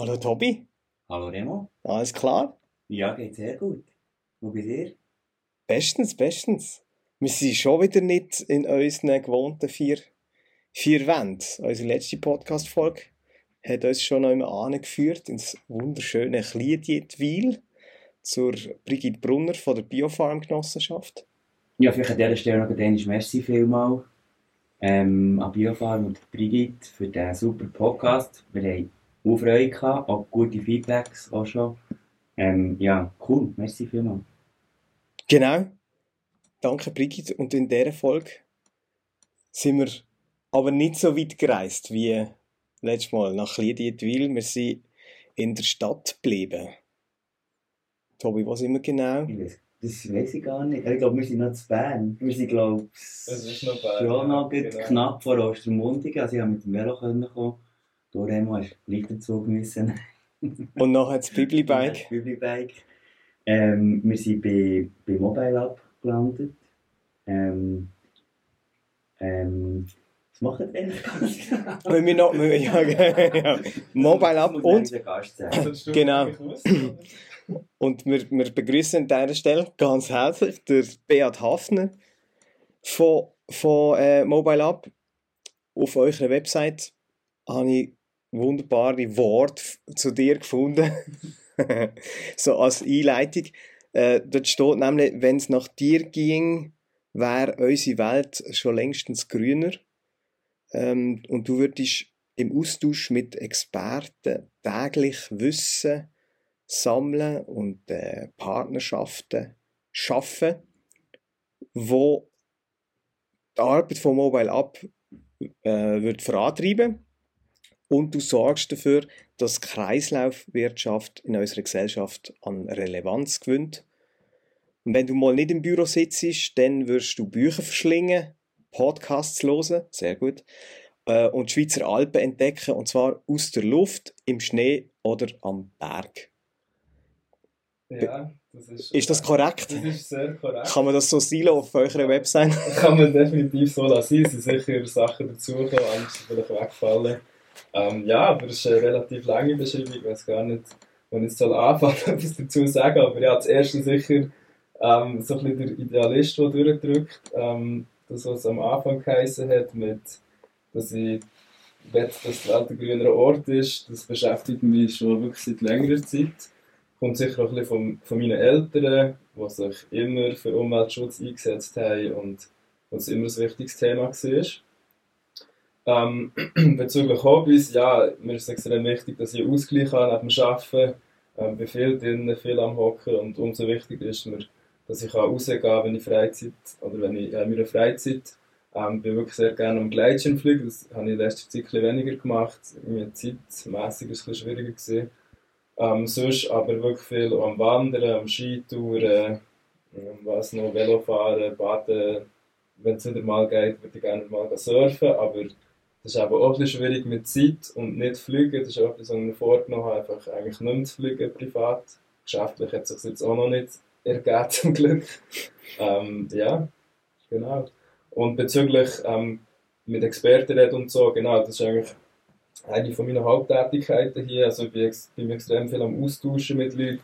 Hallo Tobi, Hallo Remo. alles klar? Ja, geht sehr gut. Wo bei dir? Bestens, bestens. Wir sind schon wieder nicht in unseren gewohnten vier, vier Wänden. Unsere letzte Podcast-Folge hat uns schon noch einmal angeführt ins wunderschöne Kliedietwil zur Brigitte Brunner von der Biofarm-Genossenschaft. Ja, vielleicht an dieser Stelle noch ein Merci vielmal ähm, an Biofarm und Brigitte für diesen super Podcast. Wir haben auch Freude gehabt, auch gute Feedbacks auch schon. Ähm, ja, cool. Merci vielmal. Genau. Danke Brigitte. Und in dieser Folge sind wir aber nicht so weit gereist wie letztes Mal nach Kliedietwil. Wir sind in der Stadt geblieben. Tobi, was sind wir genau? Das weiß ich gar nicht. Ich glaube, wir sind noch zu Bern. Wir sind, glaube ich, schon noch genau. knapp vor Ostermundigen. Also ich konnte mit dem Velo können kommen. Du, Remo, hast gleich den Zug müssen. Und nachher das Bibli-Bike. Bibli-Bike. Ähm, wir sind bei, bei Mobile App gelandet. Ähm, ähm, was machen wir eigentlich ganz genau? Wenn wir noch, wir- ja, ja, Mobile App und, du Genau. und wir, wir begrüßen an dieser Stelle ganz herzlich der Beat Hafner von, von äh, Mobile App. Auf eurer Website habe ich wunderbare Worte zu dir gefunden. so als Einleitung. Äh, dort steht nämlich, wenn es nach dir ging, wäre unsere Welt schon längstens grüner. Ähm, und du würdest im Austausch mit Experten täglich Wissen sammeln und äh, Partnerschaften schaffen, wo die Arbeit von Mobile App äh, wird vorantreiben und du sorgst dafür, dass Kreislaufwirtschaft in unserer Gesellschaft an Relevanz gewinnt. Und wenn du mal nicht im Büro sitzt, dann wirst du Bücher verschlingen, Podcasts hören, sehr gut, äh, und die Schweizer Alpen entdecken, und zwar aus der Luft, im Schnee oder am Berg. Ja, das ist. Ist das korrekt? Das ist sehr korrekt. Kann man das so silo auf eurer Website? Kann man definitiv so lassen. Es sind sicher Sachen dazugekommen, andere sind vielleicht weggefallen. Ähm, ja, aber es ist eine relativ lange Beschreibung. Ich weiß gar nicht, wann ich soll anfangen, etwas dazu sagen. Aber ja, das erste sicher ähm, so ein bisschen der Idealist, der durchdrückt. Ähm, das, was am Anfang geheißen hat, mit, dass ich will, dass die Welt ein grünerer Ort ist, das beschäftigt mich schon wirklich seit längerer Zeit. Kommt sicher auch ein bisschen von, von meinen Eltern, die sich immer für Umweltschutz eingesetzt haben und was immer ein wichtiges Thema war. Ähm, bezüglich Hobbys, ja, mir ist es extrem wichtig, dass ich Ausgleich habe neben dem Arbeiten. Ähm, bin viel drinnen, viel am Hocken und umso wichtiger ist mir, dass ich rausgehen kann, wenn ich Freizeit oder wenn ich ja, in meiner Freizeit ähm, bin wirklich sehr gerne am Gleitschirm fliegen. Das habe ich in letzter Zeit ein weniger gemacht. Mir zeitmässig war es ein bisschen schwieriger. Gewesen. Ähm, sonst aber wirklich viel am Wandern, am Skitouren, ähm, was noch, Velofahren, Baden. Wenn es wieder mal geht, würde ich gerne mal surfen, aber das ist aber auch ein schwierig mit Zeit und nicht fliegen. Das ist auch etwas, was ich mir vorgenommen habe, einfach eigentlich nicht mehr zu fliegen privat. Geschäftlich hat es sich jetzt auch noch nicht ergeben, zum Glück. Ähm, ja, genau. Und bezüglich ähm, mit Experten reden und so, genau, das ist eigentlich eine von meinen Haupttätigkeiten hier. Also ich bin extrem viel am Austauschen mit Leuten,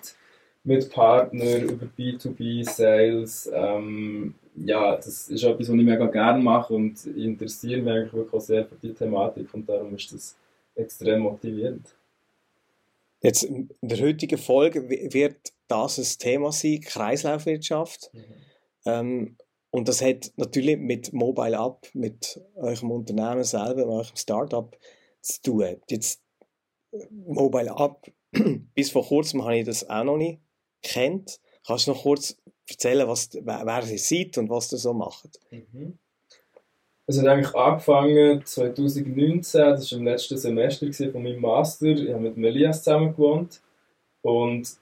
mit Partnern, über B2B, Sales. Ähm, ja, das ist etwas, was ich mega gerne mache und ich interessiere mich eigentlich wirklich auch sehr für die Thematik und darum ist das extrem motivierend. Jetzt in der heutigen Folge wi- wird das ein Thema sein, Kreislaufwirtschaft. Ähm, und das hat natürlich mit Mobile App, mit eurem Unternehmen selber, mit eurem Startup zu tun. Jetzt äh, Mobile App, bis vor kurzem habe ich das auch noch nicht kennt. Kannst du noch kurz erzählen, was, wer, ihr seid und was ihr so macht? Mhm. Es hat eigentlich angefangen 2019, das war im letzten Semester von meinem Master. Ich habe mit Elias zusammen gewohnt. Und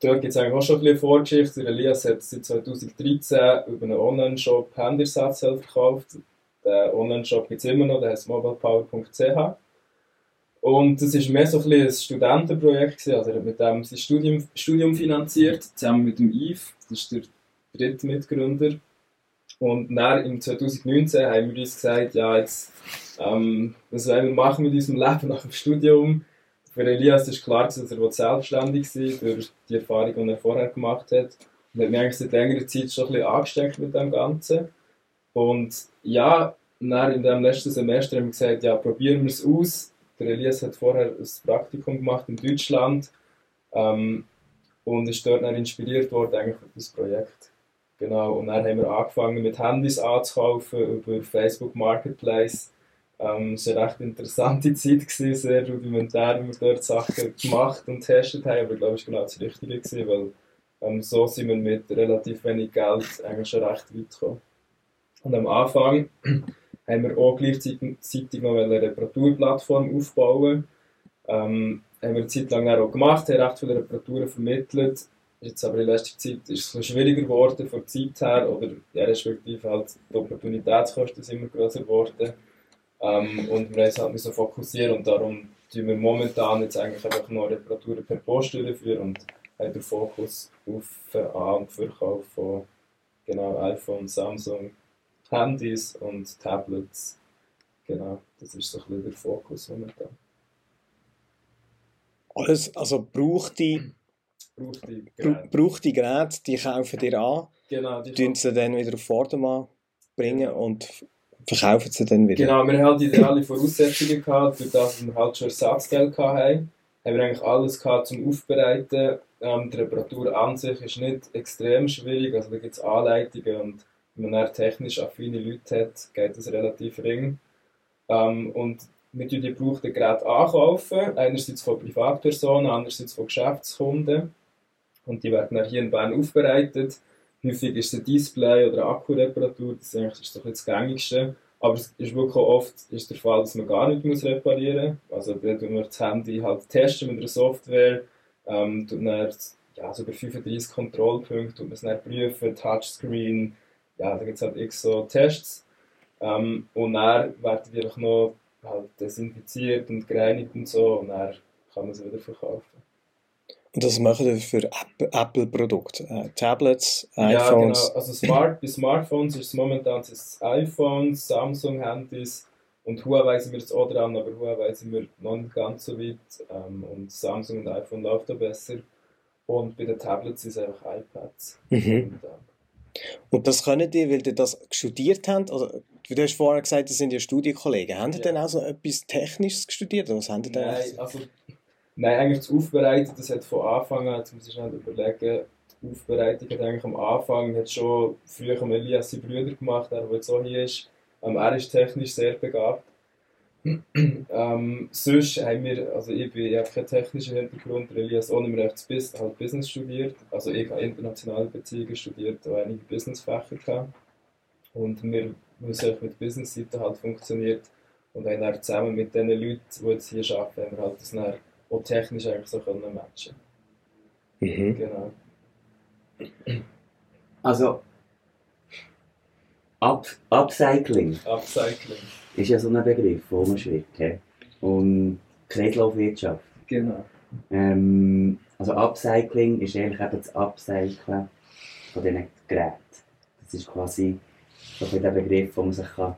dort gibt es eigentlich auch schon ein bisschen Vorgeschichte. Elias hat seit 2013 über einen Online-Shop Handyersatzteile verkauft. Der Online-Shop gibt es immer noch, der heißt mobilepower.ch. Und das war mehr so ein, ein Studentenprojekt. Gewesen. Also er hat mit dem sein Studium, Studium finanziert, zusammen mit dem Yves, das ist der dritte Mitgründer. Und dann im 2019 haben wir uns gesagt, ja, jetzt, ähm, was wollen wir machen mit unserem Leben nach dem Studium? für Elias ist klar, dass er selbstständig sein durch die Erfahrung, die er vorher gemacht hat. Und hat mich eigentlich seit längerer Zeit schon ein bisschen angesteckt mit dem Ganzen. Und ja, dann in dem letzten Semester haben wir gesagt, ja, probieren wir es aus. Der Elias hat vorher ein Praktikum gemacht in Deutschland ähm, und ist dort dann inspiriert worden eigentlich für das Projekt. Genau, und dann haben wir angefangen mit Handys anzukaufen über Facebook Marketplace ähm, es war eine recht interessante Zeit, gewesen, sehr rudimentär, wie wir dort Sachen gemacht und getestet haben, aber ich glaube, es war genau das Richtige, gewesen, weil ähm, so sind wir mit relativ wenig Geld eigentlich schon recht weit gekommen. Und am Anfang haben wir auch gleichzeitig noch eine Reparaturplattform aufbauen. Ähm, haben wir eine Zeit lang auch gemacht, haben recht viele Reparaturen vermittelt. Jetzt aber in letzter Zeit ist es schwieriger geworden von der Zeit her, oder ja, respektive halt die Opportunitätskosten sind immer größer geworden. Ähm, und wir uns halt fokussieren und darum tun wir momentan jetzt eigentlich einfach noch Reparaturen per Post durchführen und haben den Fokus auf den An- und Verkauf von genau, iPhone, Samsung, Handys und Tablets. Genau, das ist so ein bisschen der Fokus momentan. Alles, also braucht die, braucht die Geräte, braucht die, Geräte die kaufen dir an, genau, die tun sie dann wieder auf Vordermann bringen und verkaufen sie dann wieder. Genau, wir hatten halt ideale Voraussetzungen gehabt, durch das wir halt schon Ersatzteile hatten. Haben wir eigentlich alles gehabt zum Aufbereiten. Ähm, die Reparatur an sich ist nicht extrem schwierig, also da gibt es Anleitungen und wenn man technisch affine Leute hat, geht das relativ ring. Ähm, und wir die gebrauchten Geräte ankaufen, einerseits von Privatpersonen, andererseits von Geschäftskunden. Und die werden dann hier in Bern aufbereitet Häufig ist es ein Display oder eine Akkureparatur, das ist eigentlich doch das Gängigste. Aber es ist wirklich oft ist der Fall, dass man gar nicht muss reparieren muss. Also dann tun wir das Handy halt testen mit einer Software, ähm, tun dann, ja, so über 35 Kontrollpunkte, tun wir es dann prüfen, Touchscreen, ja, da gibt es halt x so Tests. Ähm, und dann werden die einfach noch halt desinfiziert und gereinigt und so und dann kann man sie wieder verkaufen. Und das machen wir für Apple-Produkte, äh, Tablets, iPhones. Ja, genau. Also Smart, bei Smartphones ist es momentan das iPhone, Samsung-Handys und Huawei sind wir jetzt auch dran, aber Huawei sind wir noch nicht ganz so weit ähm, und Samsung und iPhone läuft da besser. Und bei den Tablets ist es einfach iPads. Mhm. Und, äh, und das können die, weil die das studiert haben? Also, du hast vorher gesagt, das sind ja Studienkollegen. Haben die ja. denn auch so etwas Technisches studiert? Oder was haben die Nein, also Nein, eigentlich das Aufbereiten, das hat von Anfang an, jetzt muss ich schnell überlegen, die Aufbereitung hat eigentlich am Anfang, hat schon früher Elias seine Brüder gemacht, der jetzt auch hier ist. Ähm, er ist technisch sehr begabt. Ähm, sonst haben wir, also ich, bin, ich habe keinen technischen Hintergrund, Elias ohne mir hat halt Business studiert, also ich habe internationale Beziehungen studiert und einige Businessfächer gehabt. Und wir wissen, mit Business-Seite halt funktioniert und haben dann zusammen mit den Leuten, die jetzt hier arbeiten, haben wir halt das dann und technisch eigentlich so können matchen mhm. Genau. Also, Up Upcycling. Upcycling. Ist ja so ein Begriff, wo man schreibt. He? Und Kreislaufwirtschaft. Genau. Ähm, also Upcycling ist eigentlich eben das Upcyclen von diesen Geräten. Das ist quasi so ein Begriff, wo man sich kann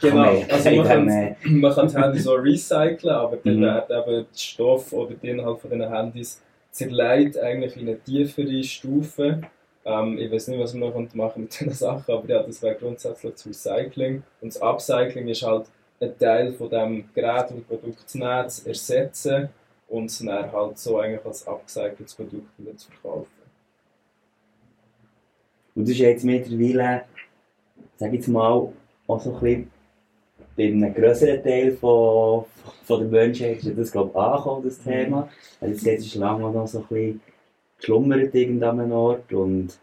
Genau, also man kann, man kann die Handys so recyceln, aber dann mhm. werden eben der Stoff oder der Inhalt von diesen Handys zerlegt eigentlich in eine tiefere Stufe. Ähm, ich weiß nicht, was man noch machen mit diesen Sachen, aber ja, das wäre grundsätzlich das Recycling. Und das Upcycling ist halt ein Teil von dem Gerät oder Produkt zu nehmen, zu ersetzen und es dann halt so eigentlich als abgecyceltes Produkt wieder zu verkaufen. Und das ist jetzt mittlerweile, sag ich jetzt mal, auch so ein bisschen bei einem größeren Teil von, von der Menschheit ist das, glaube ich, angekommen, das Thema. Also jetzt ist es lange noch so ein bisschen geschlummert irgendeinem Ort und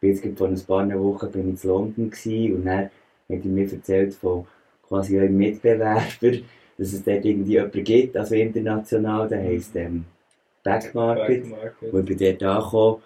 jetzt vor ein paar Wochen bin ich in London gewesen, und dann hat er mir erzählt von quasi einem Mitbewerber, dass es dort irgendwie jemanden gibt, also international, der heisst ähm, Backmarket. Backmarket. Und ich bin dort angekommen,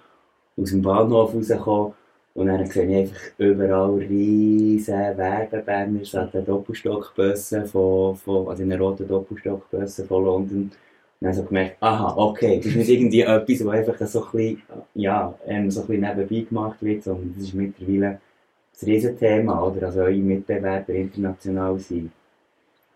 aus dem Bahnhof rausgekommen und dann sehe ich einfach überall riesige Werbebanner an den Doppelstockbussen von, von, also in den roten Doppelstockbussen von London. Dann habe ich gemerkt, aha, okay, das ist nicht irgendwie etwas, was einfach so ein bisschen, ja, ähm, so ein bisschen nebenbei gemacht wird, sondern das ist mittlerweile ein Riesenthema, oder? Also eure Mitbewerber international sind,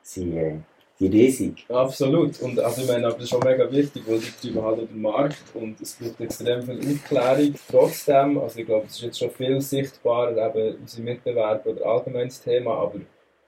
sind, äh, die riesig. Absolut. Und also ich meine, aber das ist schon mega wichtig, weil die treiben halt den Markt und es braucht extrem viel Aufklärung. Trotzdem, also ich glaube, es ist jetzt schon viel sichtbarer, eben unsere Mitbewerber oder allgemeines Thema, aber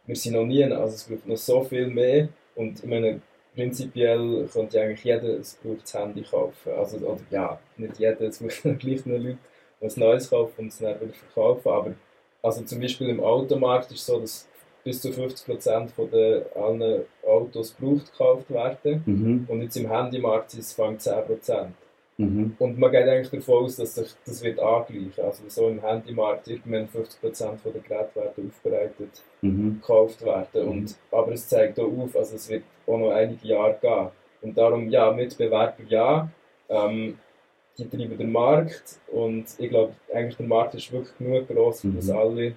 wir sind noch nie, also es braucht noch so viel mehr und ich meine, prinzipiell könnte eigentlich jeder ein gebrauchtes Handy kaufen. Also, oder ja, nicht jeder, es braucht gleich nur Leute, die ein neues kaufen und es dann wieder verkaufen, aber also zum Beispiel im Automarkt ist es so, dass bis zu 50% von den allen Autos gebraucht gekauft werden. Mhm. Und jetzt im Handymarkt sind es fängt 10%. Mhm. Und man geht eigentlich davon aus, dass sich das wird angleichen. Also so im Handymarkt irgendwann 50% von den Geräten werden aufbereitet, Mhm. gekauft werden. Mhm. Und, aber es zeigt auch auf, also es wird auch noch einige Jahre gehen. Und darum, ja, Mitbewerber ja. Ähm, die treiben den Markt und ich glaube, eigentlich der Markt ist wirklich genug groß, für dass Mhm. alle,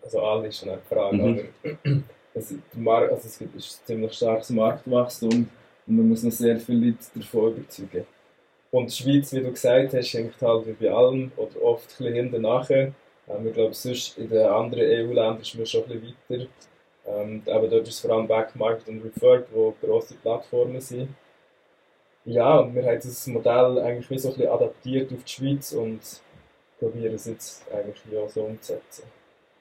also alle ist schon eine Frage, Mhm. aber es, der Markt, also es gibt ein ziemlich starkes Marktwachstum und man muss noch sehr viele Leute davon überzeugen. Und die Schweiz, wie du gesagt hast, hängt halt wie bei allem oder oft ein bisschen hinten nachher. Ähm, ich glaube, sonst in den anderen EU-Ländern ist man schon ein bisschen weiter. Ähm, aber dort ist es vor allem Backmarket und Referred, wo grosse Plattformen sind. Ja, und wir haben dieses Modell eigentlich wie so ein bisschen adaptiert auf die Schweiz und probieren es jetzt eigentlich ja so umzusetzen.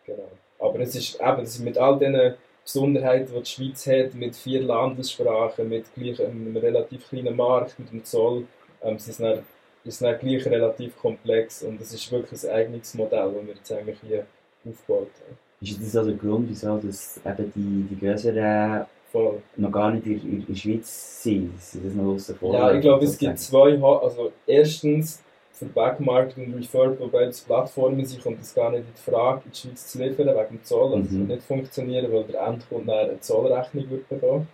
Genau. Aber es ist eben, es ist mit all diesen Besonderheiten, die die Schweiz hat, mit vier Landessprachen, mit gleich einem relativ kleinen Markt, mit dem Zoll, ähm, es ist dann, ist dann gleich relativ komplex und es ist wirklich ein eigenes Modell, das wir jetzt eigentlich hier aufgebaut haben. Ist das also der Grund, wieso dass eben die, die größeren Voll. noch gar nicht in, in, in der Schweiz sind? Sie das noch außen vor Ja, ich glaube, es gibt zwei, Ha- also erstens für Backmarket und Refurb, wobei das Plattformen sind, kommt es gar nicht in die Frage, in die Schweiz zu liefern, wegen dem Zoll. Also es Mhm. wird nicht funktionieren, weil der Endkunde eine Zollrechnung wird bekommen.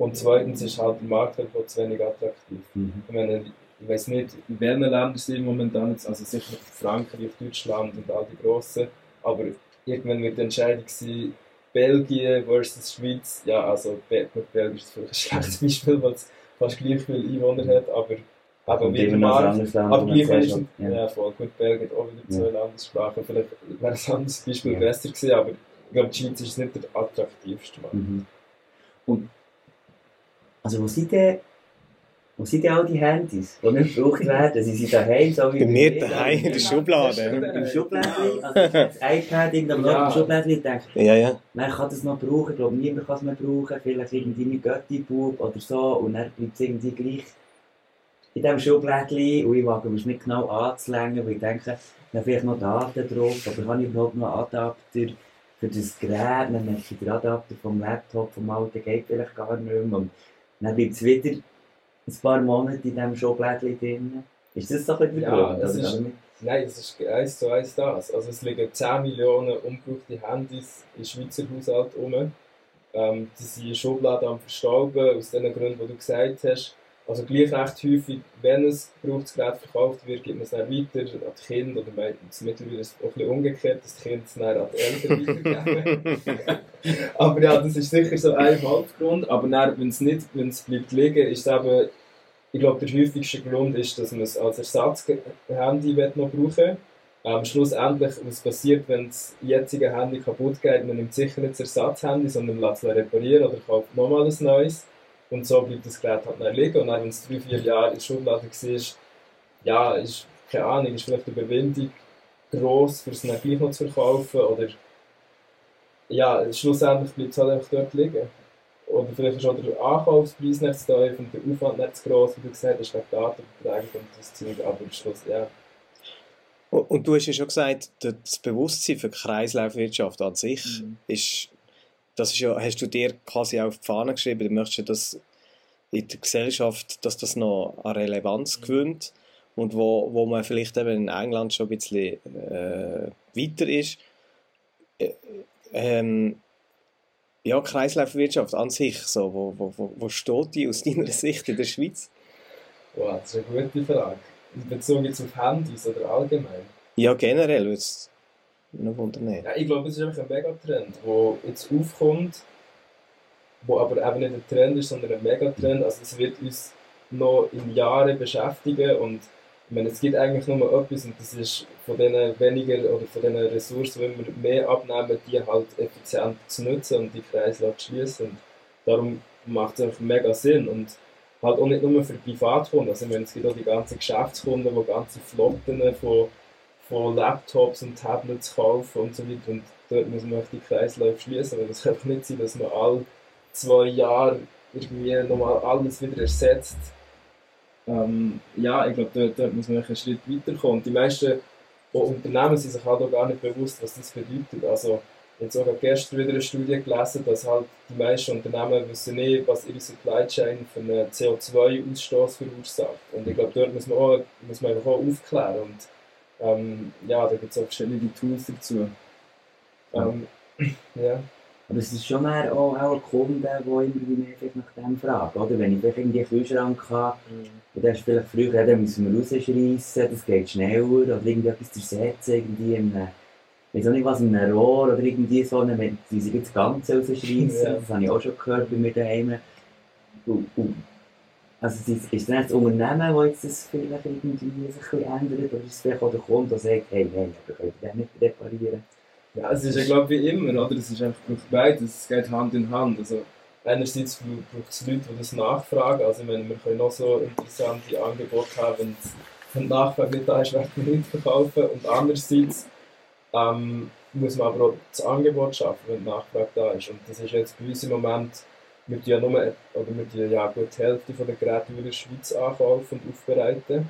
Und zweitens ist halt der Markt einfach zu wenig attraktiv. Mhm. Ich meine, ich weiß nicht, in welchen Ländern sind momentan jetzt, also sicher Frankreich, Deutschland und all die grossen, aber irgendwann wird die Entscheidung sein, Belgien versus Schweiz. Ja, also gut, Belgien ist vielleicht ein schlechtes Beispiel, weil es fast gleich viele Einwohner hat, aber, aber wie der ein Markt. Land, Aber gleich schon- ja. ja. voll gut, Belgien hat auch wieder Ja. zwei Landessprachen. Vielleicht wäre ein anderes Beispiel Ja. besser gewesen, aber ich glaube, die Schweiz ist nicht der attraktivste Markt. Mhm. Und also wo sind denn, wo sind denn all die Handys, die nicht gebraucht werden? Sie sind daheim, so wie Bei mir daheim in der Im, Schublade. im Schublädchen, also das iPad irgendwo Ja. im Schublädchen, ich denke, Ja, ja. man kann das noch brauchen, ich glaube niemand kann es mehr brauchen, vielleicht irgendwie mit Götti-Bub oder so und dann bleibt es irgendwie gleich in diesem Schublädchen und ich wage es nicht genau anzulängen, weil ich denke, da vielleicht noch Daten drauf, aber habe ich überhaupt noch einen Adapter für das Gerät, dann merke ich, der Adapter vom Laptop, vom alten geht vielleicht gar nicht mehr. Und dann bleibt es wieder ein paar Monate in diesem Schublädchen drin. Ist das so ein bisschen der Ja, Grund, ist- Nein, es ist eins zu eins das. Also es liegen 10 Millionen ungebrauchte Handys im Schweizer Haushalt rum. Ähm, die sind in Schubladen am Verstauben, aus den Gründen, die du gesagt hast. Also gleich recht häufig, wenn ein gebrauchtes Gerät verkauft wird, gibt man es dann weiter an die Kinder. Oder es mittlerweile ist es auch ein bisschen umgekehrt, dass die Kinder es dann an die Eltern weitergeben. aber ja, das ist sicher so ein Hauptgrund. Aber dann, wenn es nicht, wenn es bleibt liegen, ist es eben ich glaube, der häufigste Grund ist, dass man es als Ersatzhandy noch brauchen. Ähm, schlussendlich, was passiert, wenn das jetzige Handy kaputt geht, man nimmt sicher nicht das Ersatzhandy, sondern lässt es reparieren oder kauft nochmal ein neues. Und so bleibt das Gerät halt dann liegen. Und dann, wenn es drei, vier Jahre in der Schublade war, ja, ist, keine Ahnung, ist vielleicht die Überwindung gross, für es dann gleich noch zu verkaufen. Oder ja, schlussendlich bleibt es halt einfach dort liegen. Oder vielleicht ist auch der Ankaufspreis nicht zu tief und der Aufwand nicht zu gross, wie du gesagt hast, wegen Datenübertragung und das Zeug. Aber am Schluss, ja. Und und du hast ja schon gesagt, das Bewusstsein für die Kreislaufwirtschaft an sich Mhm. ist, das ist ja, hast du dir quasi auf die Fahne geschrieben, du möchtest ja, dass in der Gesellschaft, dass das noch an Relevanz Mhm. gewinnt und wo, wo man vielleicht eben in England schon ein bisschen äh, weiter ist. Äh, ähm, ja, Kreislaufwirtschaft an sich, so, wo, wo, wo, steht die aus deiner Sicht in der Schweiz? Wow, das ist eine gute Frage. Bezogen jetzt auf Handys oder allgemein? Ja, generell Ja, ich glaube, es ist einfach ein Megatrend, der jetzt aufkommt, wo aber eben nicht ein Trend ist, sondern ein Megatrend. Also es wird uns noch in Jahren beschäftigen und ich meine, es gibt eigentlich nur etwas und das ist von diesen weniger oder von diesen Ressourcen, die wir mehr abnehmen, die halt effizient zu nutzen und die Kreislauf zu schließen. Darum macht es einfach mega Sinn. Und halt auch nicht nur für Privatkunden. Also, ich meine, es gibt auch die ganzen Geschäftskunden, die ganze Flotten von, von Laptops und Tablets kaufen und so weiter. Und dort muss man die Kreisläufe schließen, weil es einfach nicht sein, dass man alle zwei Jahre irgendwie nochmal alles wieder ersetzt. Ähm, ja, ich glaube, dort, dort muss man einen Schritt weiterkommen. Und die meisten Unternehmen sind sich halt auch gar nicht bewusst, was das bedeutet. Also, jetzt auch gestern wieder eine Studie gelesen, dass halt die meisten Unternehmen wissen nicht, was ihre Supply Chain für einen CO2-Ausstoß verursacht. Und ich glaube, dort muss man, auch, muss man einfach auch aufklären. Und ähm, ja, da gibt es auch verschiedene Tools dazu. Ähm, ja. Aber es ist schon mehr auch, auch ein Kunde, der irgendwie mehr nach dem fragt, oder? Wenn ich vielleicht irgendwie einen Kühlschrank habe, mhm. und der ist vielleicht früher, ja, dann müssen wir rausschreissen, das geht schneller, oder irgendetwas zersetzen, irgendwie in einem, ich weiß nicht was, in einem Rohr, oder irgendwie so, wenn sie das Ganze rausschreissen, ja. das habe ich auch schon gehört bei mir daheim. Und, und, also ist, das ein Unternehmen, das das vielleicht irgendwie sich ein ändert, oder ist es vielleicht auch der Kunde, der sagt, hey, aber könnt ihr den nicht reparieren? Ja, es ist ja glaube ich wie immer, oder? Es ist einfach beides, es geht Hand in Hand. Also einerseits braucht es Leute, die das nachfragen. Also meine, wir können noch so interessante Angebote haben, wenn die Nachfrage nicht da ist, werden wir nicht verkaufen. Und andererseits ähm, muss man aber auch das Angebot schaffen, wenn die Nachfrage da ist. Und das ist jetzt bei uns im Moment, wir ja nur, oder wir ja gut die Hälfte der Geräte in der Schweiz ankaufen und aufbereiten.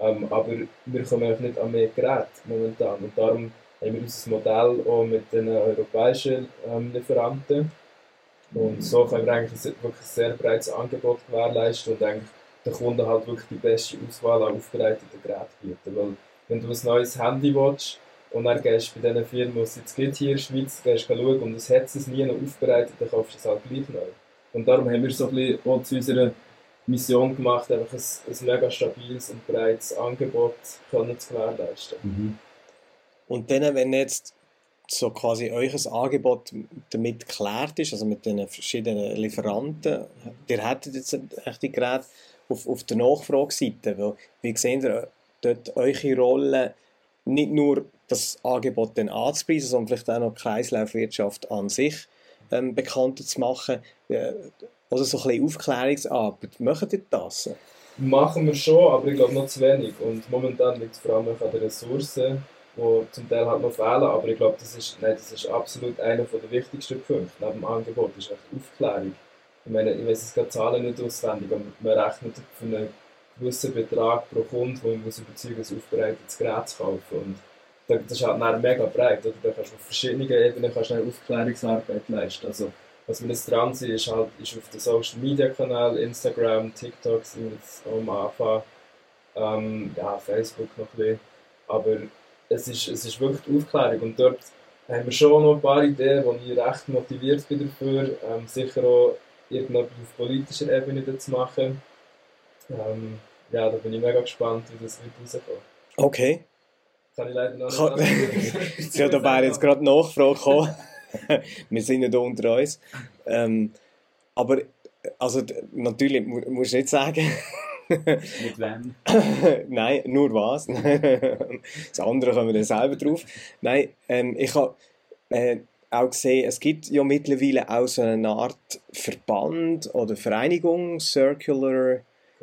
Ähm, aber wir kommen nicht an mehr Geräte momentan. Und darum haben wir unser Modell auch mit den europäischen ähm, Lieferanten. Und so können wir eigentlich ein, wirklich ein sehr breites Angebot gewährleisten und eigentlich den Kunden halt wirklich die beste Auswahl an aufbereiteten Geräten bieten. Weil wenn du ein neues Handy willst und dann gehst du bei diesen Firmen, die es jetzt gibt hier in der Schweiz, gehst schauen und es hat es nie noch aufbereitet, dann kaufst du es halt gleich neu. Und darum haben wir so ein bisschen auch zu unserer Mission gemacht, einfach ein, ein mega stabiles und breites Angebot können zu gewährleisten. Mhm. Und dann, wenn jetzt so quasi euer Angebot damit geklärt ist, also mit den verschiedenen Lieferanten, ihr hättet jetzt echt die Geräte auf, auf der Nachfrageseite, weil, wie seht ihr dort eure Rolle, nicht nur das Angebot dann anzupreisen, sondern vielleicht auch noch die Kreislaufwirtschaft an sich ähm, bekannter zu machen, äh, oder so ein bisschen Aufklärungsarbeit. Macht ihr das? Machen wir schon, aber ich glaube noch zu wenig. Und momentan liegt es vor allem an den Ressourcen die zum Teil halt noch fehlen, aber ich glaube, das ist, nein, das ist absolut einer der wichtigsten Punkte neben dem Angebot, ist echt Aufklärung. Ich meine, ich weiß jetzt gerade Zahlen nicht auswendig, aber man rechnet für einen gewissen Betrag pro Kunde, wo man muss überzeugen ein aufbereitetes Gerät zu kaufen. Und das ist halt mega breit, oder? Da kannst du auf verschiedenen Ebenen kannst du Aufklärungsarbeit leisten. Also, was wir jetzt dran sind, ist halt ist auf den Social Media Kanal, Instagram, TikTok sind jetzt am Anfang, ähm, ja, Facebook noch ein bisschen. Aber es ist, es ist wirklich die Aufklärung und dort haben wir schon noch ein paar Ideen, wo ich recht motiviert bin dafür, ähm, sicher auch irgendetwas auf politischer Ebene zu machen. Ähm, ja, da bin ich mega gespannt, wie das wird rauskommen. Okay. Kann ich leider noch nicht Ja, da wäre jetzt gerade Nachfrage gekommen. wir sind ja hier unter uns. Ähm, aber also, natürlich musst du nicht sagen, mit wem? Nein, nur was. das andere kommen wir dann selber drauf. Nein, ähm, ich habe äh, auch gesehen, es gibt ja mittlerweile auch so eine Art Verband oder Vereinigung, Circular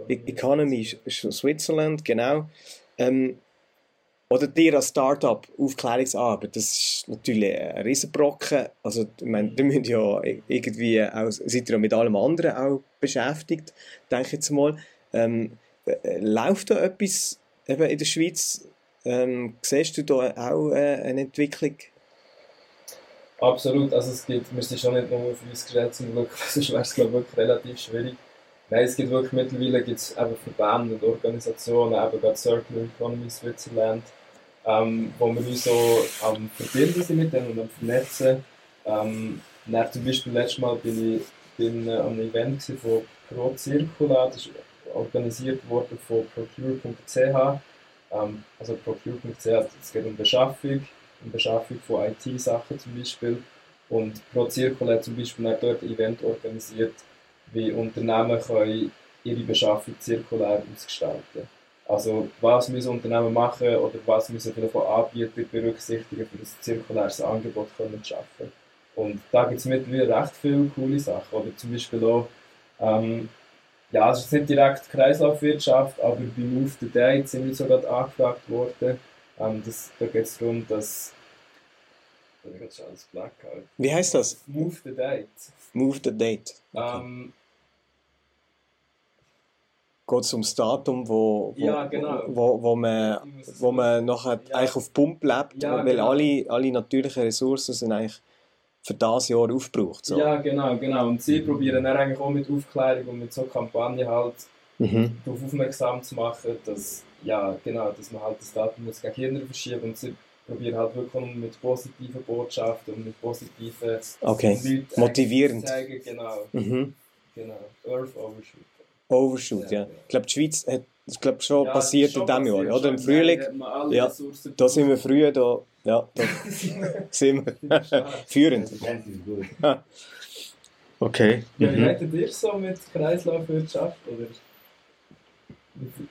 Economy Switzerland, genau. Ähm, oder dir als Startup Aufklärungsarbeit, das ist natürlich ein Riesenbrocken. Also, ich meine, ihr müsst ja irgendwie auch, seid ihr ja mit allem anderen auch beschäftigt, denke ich jetzt mal. Ähm, äh, läuft da etwas eben in der Schweiz? Ähm, siehst du da auch äh, eine Entwicklung? Absolut, also es gibt, wir sind schon nicht nur für uns gestellt zum Glück, sonst wäre es glaube ich wirklich relativ schwierig. Nein, es gibt wirklich mittlerweile gibt's eben Verbände und Organisationen, eben gerade Circular Economy Switzerland, ähm, wo wir uns so am Verbinden sind mit denen und am Vernetzen. Ähm, dann zum Beispiel letztes Mal bin ich bin, äh, an einem Event von Pro Circula, das ist organisiert worden von procure.ch. Ähm, also procure.ch, es geht um Beschaffung, um Beschaffung von IT-Sachen zum Beispiel. Und ProCircle hat zum Beispiel dort ein Event organisiert, wie Unternehmen können ihre Beschaffung zirkulär ausgestalten Also was müssen Unternehmen machen oder was müssen vielleicht von Anbietern berücksichtigen, für ein zirkuläres Angebot können zu schaffen. Und da gibt es mittlerweile recht viele coole Sachen. Oder zum Beispiel auch Ähm, ja, es ist nicht direkt Kreislaufwirtschaft, aber bei Move the Date sind wir sogar angefragt worden. Ähm, das, da geht es darum, dass. Wie heißt das? Move the Date. Move the date. Okay. Ähm, Geht es ums Datum, wo, wo, Ja, genau. wo, wo, man, wo man nachher Ja. eigentlich auf Pump lebt, Ja, weil genau. alle, alle natürlichen Ressourcen sind eigentlich für das Jahr aufgebraucht. So. Ja, genau, genau. Und sie probieren dann eigentlich auch mit Aufklärung und mit so Kampagnen halt Mhm. darauf aufmerksam zu machen, dass, ja, genau, dass man halt das Datum muss gegen Kinder verschieben und sie probieren halt wirklich mit positiven Botschaften und mit positiven Okay, Leuten motivierend. zu zeigen, genau, Mhm. genau, Earth Overshoot. Overshoot, ja. Ja, ja. Ich glaube, die Schweiz hat das glaub, schon Ja, passiert schon in diesem Jahr, oder? Im. Frühling, Ja, da sind wir früh, da, ja, da sind wir führend. Okay. Ja, wie Mhm. hättet ihr so mit Kreislaufwirtschaft? Oder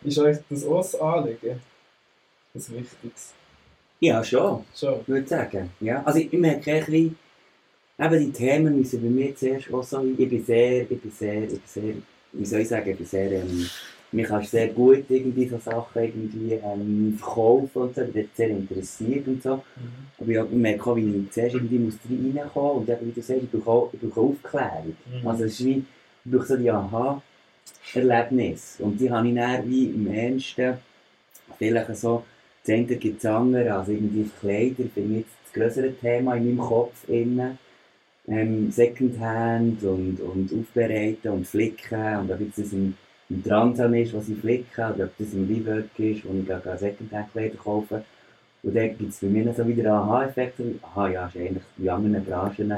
ist euch das auch ein Anliegen? Das Wichtigste? Ja, schon. Schon. Ich würde sagen. Ja. Also ich, ich merke ein bisschen, eben die Themen müssen bei mir zuerst auch so, ich bin sehr, ich bin sehr, ich bin sehr, wie soll ich sagen, ich bin sehr, ähm, mich kannst sehr gut irgendwie so Sachen irgendwie ähm, verkaufen und so, ich bin sehr interessiert und so. Aber ich, ich merke auch, wie ich zuerst irgendwie muss reinkommen und eben, wie du sagst, ich brauche, auch, ich brauche Aufklärung. Mhm. Also es ist wie, ich brauche so die Aha-Erlebnis. Und die habe ich dann wie im Ernsten, vielleicht so, das gibt es andere, also irgendwie Kleider, finde ich jetzt das größere Thema in meinem Kopf. Ähm, Secondhand und, und Aufbereiten und Flicken und ob das im, im Transam ist, was ich flicke, oder ob das im Rework ist, wo ich gerade Secondhand-Kleider kaufe. Und dann gibt es bei mir so wieder Aha-Effekte. Aha, ja, ist eigentlich in anderen Branchen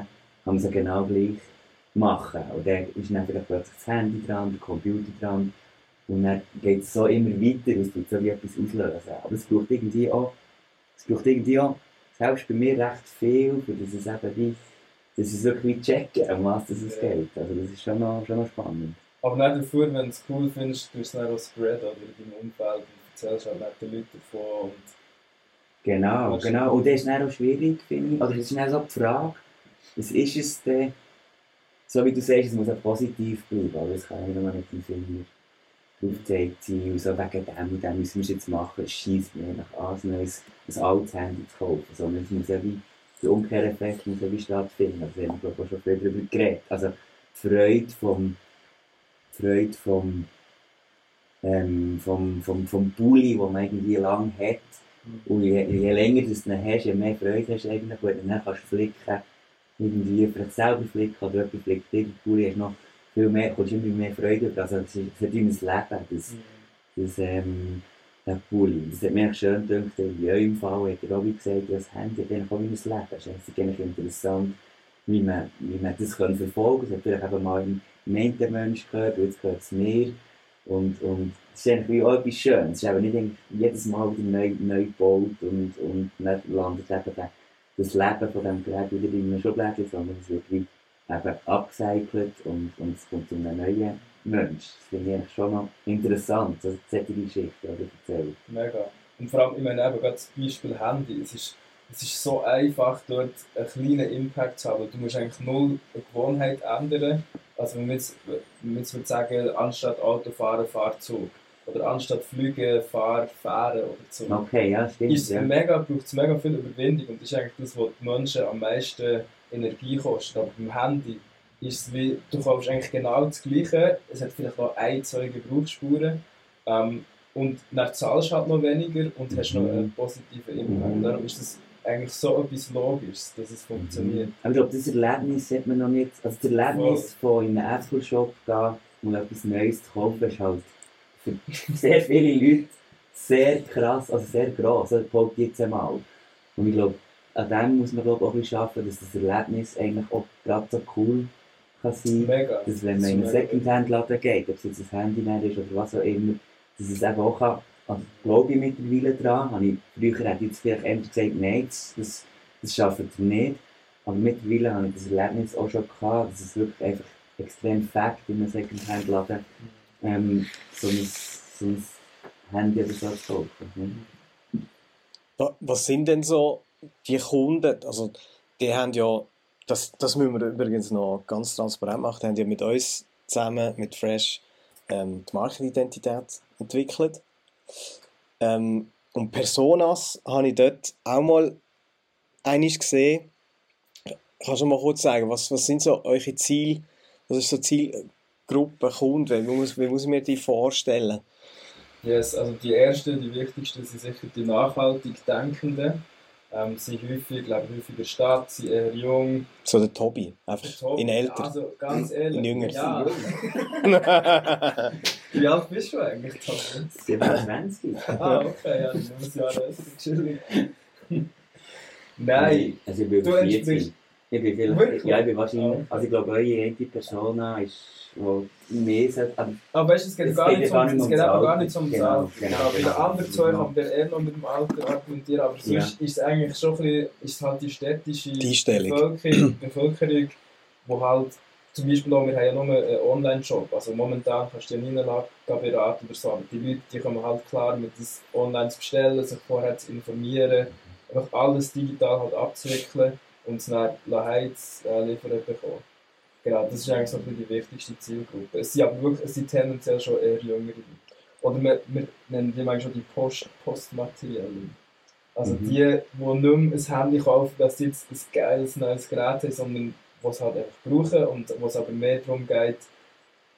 kann man so genau gleich machen. Und dann ist dann plötzlich das Handy dran, der Computer dran. Und dann geht es so immer weiter, es tut so wie etwas auslösen. Aber es braucht irgendwie auch, es braucht irgendwie auch, selbst bei mir recht viel, für das es eben wie, dass ich es wirklich checken, um was das es Ja. geht. Also das ist schon noch, schon noch spannend. Aber nicht dafür, wenn du es cool findest, du es dann auch spread oder in deinem Umfeld und erzählst halt nicht den Leuten davon. Und Genau, genau. Und das ist dann auch schwierig, finde ich. Oder es ist dann so die Frage, was ist es denn, so wie du sagst, es muss auch positiv bleiben, aber es kann nicht nur Finger aufgezeigt sein und so wegen dem und dem müssen wir es jetzt machen, es scheisst mir nach an, ein ein altes Handy zu kaufen, sondern es muss ja wie, der Umkehreffekt muss ja wie stattfinden, also wir haben schon viel darüber geredet. Also die Freude vom, die Freude vom, ähm, vom, vom, vom Bulli, den man irgendwie lang hat, und je, je länger du es dann hast, je mehr Freude hast du eigentlich, weil dann kannst du flicken, irgendwie vielleicht selber flicken oder jemand flickt dir, du hast noch viel mehr, kommst immer mehr Freude über, also für dein Leben, das, das, ähm, der Pulli. Das hat mir schön gedacht, in eurem Fall hat wie gesagt, das Handy hat eigentlich auch wie ein Leben, es ist eigentlich interessant, wie man, wie man das kann verfolgen kann, das hat vielleicht eben mal im im einen Mensch gehört, jetzt gehört es mir, und, und es ist eigentlich auch etwas Schönes. Es ist eben nicht jedes Mal wieder neu, neu gebaut und, und dann landet eben der, das Leben von diesem Gerät wieder in einem Schubladen, sondern es wird wie eben upcycelt und, und es kommt zu einem neuen Mensch. Das finde ich eigentlich schon noch interessant, also solche Geschichten oder erzählen. Mega. Und vor allem, ich meine eben gerade das Beispiel Handy, es ist, es ist so einfach, dort einen kleinen Impact zu haben. Du musst eigentlich null eine Gewohnheit ändern. Also wenn wir jetzt, wenn wir jetzt würde sagen, anstatt Auto fahren, fahr Zug. Oder anstatt Flüge, fahr Fähre oder Zug. Okay, ja, stimmt. ist ja. mega, braucht es mega viel Überwindung und das ist eigentlich das, was die Menschen am meisten Energie kostet. Aber beim Handy ist es wie, du kaufst eigentlich genau das Gleiche, es hat vielleicht noch ein, zwei Gebrauchsspuren ähm, und dann zahlst du halt noch weniger und hast noch einen positiven Impact. Mhm. Darum ist das eigentlich so etwas Logisches, dass es funktioniert. Aber ich glaube, das Erlebnis hat man noch nicht. Also das Erlebnis von in einen Apple-Shop gehen und etwas Neues zu kaufen, ist halt für sehr viele Leute sehr krass, also sehr gross. Also behaupte jetzt einmal. Und ich glaube, an dem muss man glaube ich, auch ein bisschen arbeiten, dass das Erlebnis eigentlich auch gerade so cool kann sein Mega. dass wenn man in einen Secondhand-Laden geht, ob es jetzt ein Handy mehr ist oder was auch immer, dass es eben auch kann, also glaube ich mittlerweile dran, habe ich, früher hätte ich jetzt vielleicht eher gesagt, nein, das, das, schafft ihr nicht, aber mittlerweile habe ich das Erlebnis auch schon gehabt, dass es wirklich einfach extrem fakt in einem Secondhand-Laden ähm, so, ein, so ein Handy oder so zu kaufen. Ne? Wa- Was sind denn so die Kunden? Also, die haben ja, das, das müssen wir übrigens noch ganz transparent machen, die haben ja mit uns zusammen mit Fresh ähm, die Markenidentität entwickelt. Ähm, und Personas habe ich dort auch mal einiges gesehen. Kannst du mal kurz sagen, was, was sind so eure Ziele, was ist so Zielgruppe, Kunden, wie muss, wie muss ich mir die vorstellen? Yes, also die ersten, die wichtigsten sind sicher die nachhaltig Denkenden. Ähm, sind häufig, glaube ich, häufig in der Stadt, sind eher jung. So der Tobi, einfach Tobi, in älter. Also ganz ehrlich. In jünger. Ja. Wie alt bist du eigentlich, Tobi? 27. Ah, okay, ja, ich muss ja älter, chillig. Nein, Also ich bin Du über entsprichst- 40. Ich bin vielleicht, Wirklich? ja, ich bin wahrscheinlich, Ah. also ich glaube, eure eine Persona ist, wo mehr sollte, aber aber weißt du, es geht, Es gar, geht nicht um, nicht es geht aber gar Alter. nicht ums Genau, Alter. genau, Bei den genau. anderen zwei Genau. kann man eher noch mit dem Alter argumentieren, aber sonst Ja. ist es eigentlich schon ein bisschen, ist halt die städtische Die. Bevölkerung, Bevölkerung, wo halt zum Beispiel auch, wir haben ja nur einen Online-Shop, also momentan kannst du ja nie eine beraten oder so, aber die Leute, die kommen halt klar mit das online zu bestellen, sich vorher zu informieren, einfach alles digital halt abzuwickeln und es dann Heiz äh, liefern bekommen. Genau, das ist eigentlich so die wichtigste Zielgruppe. Es sind aber wirklich, es sind tendenziell schon eher jüngere Leute. Oder wir, wir nennen die manchmal schon die Post, Postmateriellen. Also Mhm. die, die nicht mehr ein Handy kaufen, dass sie jetzt ein geiles neues Gerät haben, sondern die es halt einfach brauchen und wo es aber mehr darum geht,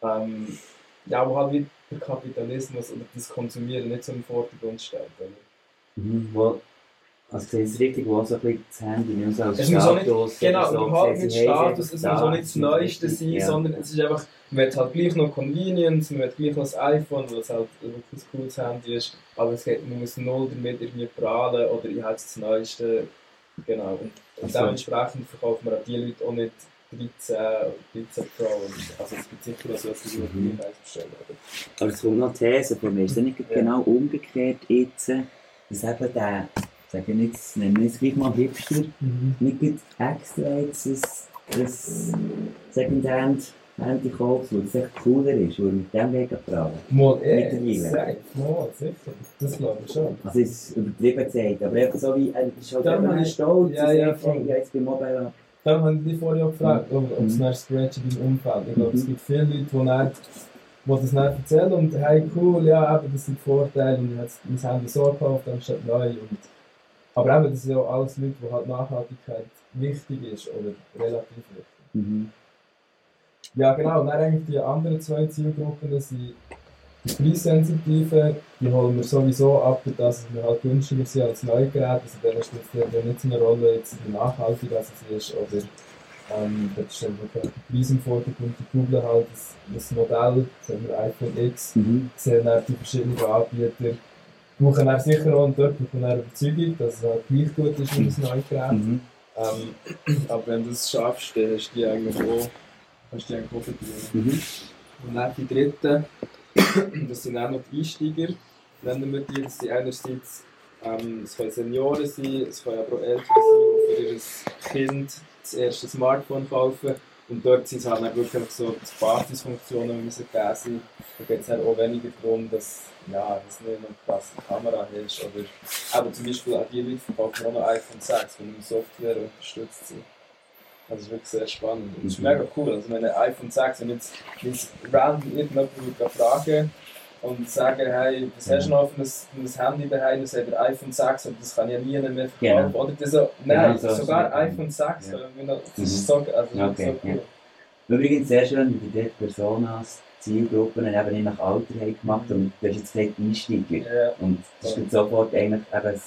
ähm, ja, wo halt wie der Kapitalismus oder das Konsumieren nicht so im Vordergrund steht. Oder? Mhm, wo, also sehe ich es richtig, wo so ein bisschen das Handy nicht muss auch nicht- Status Genau, so überhaupt nicht Status, es muss auch nicht das Neueste sein, ja. sondern es ist einfach, man hat halt gleich noch Convenience, man hat gleich noch das iPhone, weil es halt wirklich ein cooles Handy ist, aber es geht, man muss null damit irgendwie prahlen oder ich habe das Neueste, genau. Und, und so. dementsprechend verkauft man an die Leute auch nicht 13 oder 13 Pro. Also es gibt sicher auch so, dass die Mhm. Bestellen. Aber es kommt noch These von mir, ist es nicht genau umgekehrt jetzt, dass eben der, sage ich jetzt, nennen wir es gleich mal Hipster, nicht gerade extra jetzt ein, ein Secondhand-Handy kauft, weil es echt cooler ist, weil mit dem Weg gebracht. Mal eh, mal, sicher. Das glaube ich schon. Also es ist übertrieben gesagt, aber einfach so wie, er ist halt eben ich- stolz, ja, ja, sagt, ja, jetzt bei Mobile Darum habe ich dich vorher auch gefragt, ob, ob es Mhm. mhm. Scratch in deinem Umfeld Ich glaube, es Mhm. gibt viele Leute, die, nicht, die das nicht erzählen und hey, cool, ja, eben, das sind Vorteile und ich habe mein Handy so gekauft, anstatt neu. Und, aber eben, das sind ja alles Leute, wo halt Nachhaltigkeit wichtig ist oder relativ wichtig. Mhm. Ja, genau. Und dann eigentlich die anderen zwei Zielgruppen das sind die Preissensitiven, die holen wir sowieso ab, dass wir halt günstiger sind als neue Geräte. Also dann spielt es ja nicht so eine Rolle, jetzt wie nachhaltig es ist. Oder ähm, ist dann wirklich der Preis im Vordergrund. Die Google halt das, das Modell, das haben wir iPhone X, Mhm. sehen dann die verschiedenen Anbieter. Brauchen dann sicher auch und dort brauchen wir eine Überzeugung, dass es halt gleich gut ist wie das neue Gerät. Mhm. Ähm, aber wenn du es schaffst, dann hast du die eigentlich auch, hast du die eigentlich auch verdient. Mhm. Und dann die dritten, das sind auch noch die Einsteiger, nennen wir die. Das sind einerseits, ähm, es können Senioren sein, es können aber auch Eltern sein, die für ihr Kind das erste Smartphone kaufen. Und dort sind es halt wirklich so die Basisfunktionen, die müssen gegeben sein. Da geht es halt auch weniger darum, dass ja, das nicht eine krasse Kamera hast. Oder aber zum Beispiel auch die Leute verkaufen auch noch iPhone 6, die mit Software unterstützt sind. Das ist wirklich sehr spannend. Und das ist Mhm. mega cool. Also meine iPhone 6, wenn jetzt, jetzt random irgendjemand fragen und sagen, hey, was hast du noch für ein, für ein Handy daheim? Das hat ein iPhone 6 und das kann ja nie mehr verkaufen. Genau. Oder so, nein, Genau so sogar es. iPhone 6. Ja. Das Mhm. ist so, also Okay, so cool. Übrigens sehr schön, wie die dort Personas, Zielgruppen eben nicht nach Alter haben gemacht und du hast jetzt gesagt Einsteiger. Ja. Und das ist sofort eigentlich eben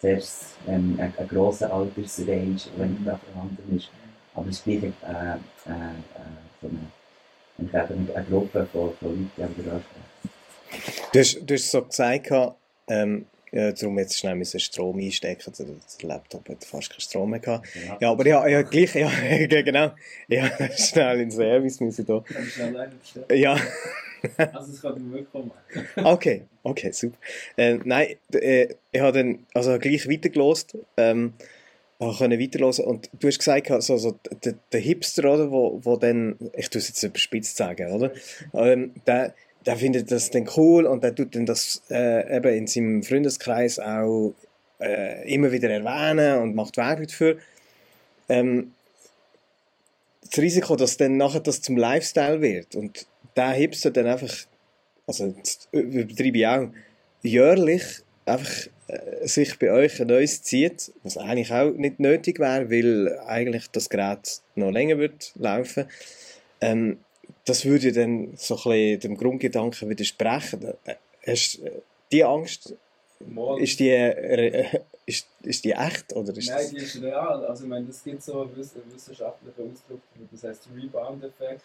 sehr ähm, ein, ein grosser Altersrange, wenn da vorhanden ist. Aber es ist gleich äh, äh, äh, so eine, eigentlich eben eine Gruppe von, von Leuten, die wir da sprechen. Du hast, du hast so gesagt, ähm, ja, darum jetzt schnell müssen Strom einstecken, der, der Laptop hat fast keinen Strom mehr gehabt. Ja, aber ja, ja gleich, ja, genau. Ja, schnell in den Service müssen da. Ja, Also es kann wirklich kommen. okay, okay, super. Äh, nein, äh, ich habe dann also gleich weitergelost, ähm, ich konnte weiterhören und du hast gesagt, also, also, der, der Hipster, oder, wo, wo dann, ich tue es jetzt überspitzt sagen, oder, ähm, der, der findet das dann cool und der tut dann das äh, eben in seinem Freundeskreis auch äh, immer wieder erwähnen und macht Werbung dafür. Ähm, das Risiko, dass dann nachher das zum Lifestyle wird und der Hipster dann einfach, also übertreibe ich auch, jährlich einfach sich bei euch ein neues zieht, was eigentlich auch nicht nötig wäre, weil eigentlich das Gerät noch länger wird laufen. Ähm, das würde dann so ein bisschen dem Grundgedanken widersprechen. Äh, Hast, äh, die Angst, Mal. ist die, äh, ist, ist die echt? Oder ist Nein, die ist real. Also, ich meine, das gibt so einen wiss- einen wissenschaftlichen Ausdruck, das heißt Rebound-Effekt.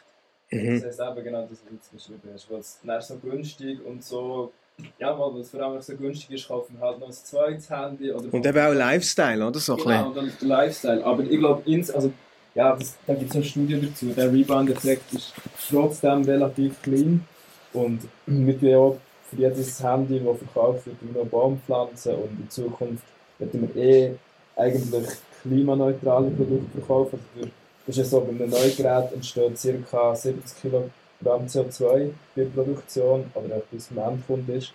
mhm. Das heisst eben genau das, was du beschrieben hast. Weil es so günstig und so, ja, weil es vor allem so günstig ist, kaufen wir halt noch ein zweites Handy. Oder Und eben auch Lifestyle, oder? So Genau, und dann der Lifestyle. Aber ich glaube, ins, also, ja, das, da gibt es eine Studie dazu. Der Rebound-Effekt ist trotzdem relativ klein. Und wir tun ja auch für jedes Handy, das verkauft wird, nur Baum pflanzen. Und in Zukunft werden wir eh eigentlich klimaneutrale Produkte verkaufen. Also das ist ja so, bei einem neuen Gerät entsteht ca. 70 Kilogramm CO2 bei der Produktion, oder auch bis zum Endkunde ist.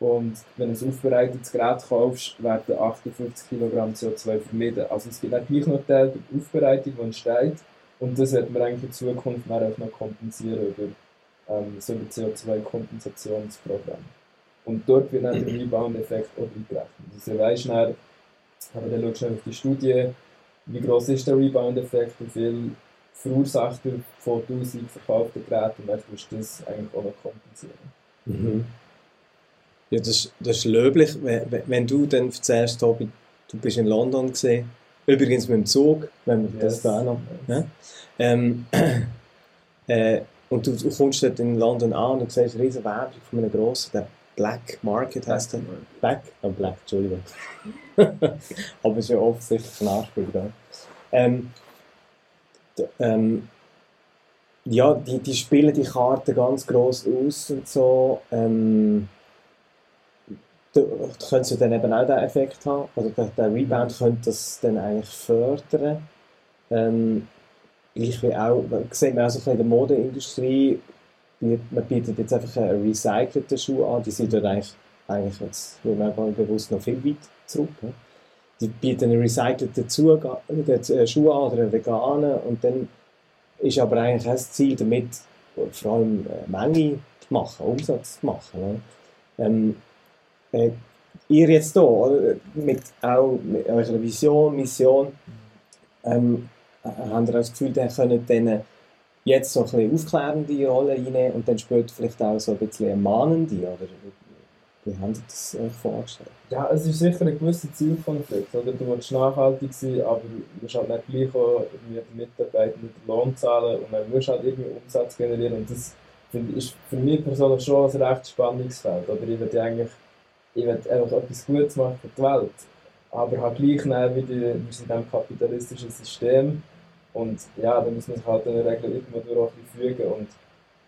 Und wenn du ein aufbereitetes Gerät kaufst, werden 58 Kilogramm CO2 vermieden. Also es gibt auch gleich noch Teil der Aufbereitung, die entsteht. Und das wird man eigentlich in Zukunft dann auch noch kompensieren über ähm, so ein CO2-Kompensationsprogramm. Und dort wird dann der Rebound-Effekt auch eingerechnet. Also du weißt dann, aber dann schaust du auf die Studie, wie groß ist der Rebound-Effekt, wie viel verursacht er von 1000 verkauften Geräten und dann tust du das eigentlich auch noch kompensieren. Mhm. Ja, das, das ist löblich, wenn, wenn- du dann erzählst, Tobi, du bist in London gesehen, übrigens mit dem Zug, wenn wir das Yes. da auch noch, ja? ähm, äh, und du, du kommst dort in London an und siehst eine riesige Werbung von einem grossen, der Black Market heißt der, Black, oh Black, Entschuldigung, aber es ist ja offensichtlich ein gell? Ähm, ähm, ja, die, die spielen die Karten ganz gross aus und so. Ähm, da, da können sie dann eben auch den Effekt haben. Oder der, der Rebound könnte das dann eigentlich fördern. Ähm, gleich wie auch, sieht man auch so in der Modeindustrie, man bietet jetzt einfach einen recycelten Schuh an, die sind dort eigentlich, eigentlich jetzt, mal bewusst, noch viel weit zurück. Ne? Die bieten einen recycelten Zuga- äh, Schuh an oder einen veganen. Und dann ist aber eigentlich auch das Ziel damit, vor allem äh, Menge zu machen, Umsatz zu machen. Ähm, äh, ihr jetzt hier, mit mit eurer Vision, Mission, ähm, äh, habt ihr das Gefühl, ihr könnt denen jetzt so ein bisschen aufklärende Rolle einnehmen und dann später vielleicht auch so ein bisschen eine mahnende, oder wie, wie habt ihr das euch vorgestellt? Ja, es ist sicher ein gewisser Zielkonflikt. Oder? Du willst nachhaltig sein, aber du musst halt nicht gleich irgendwie den Mitarbeitern den Lohn zahlen und dann musst du halt irgendwie Umsatz generieren. Und das ist für mich persönlich schon ein recht Spannungsfeld. Oder ich will eigentlich ich will einfach etwas Gutes machen für die Welt. Aber halt gleich dann wieder, wir sind in diesem kapitalistischen System. Und ja, da muss man sich halt in der Regel irgendwo durch auch fügen. Und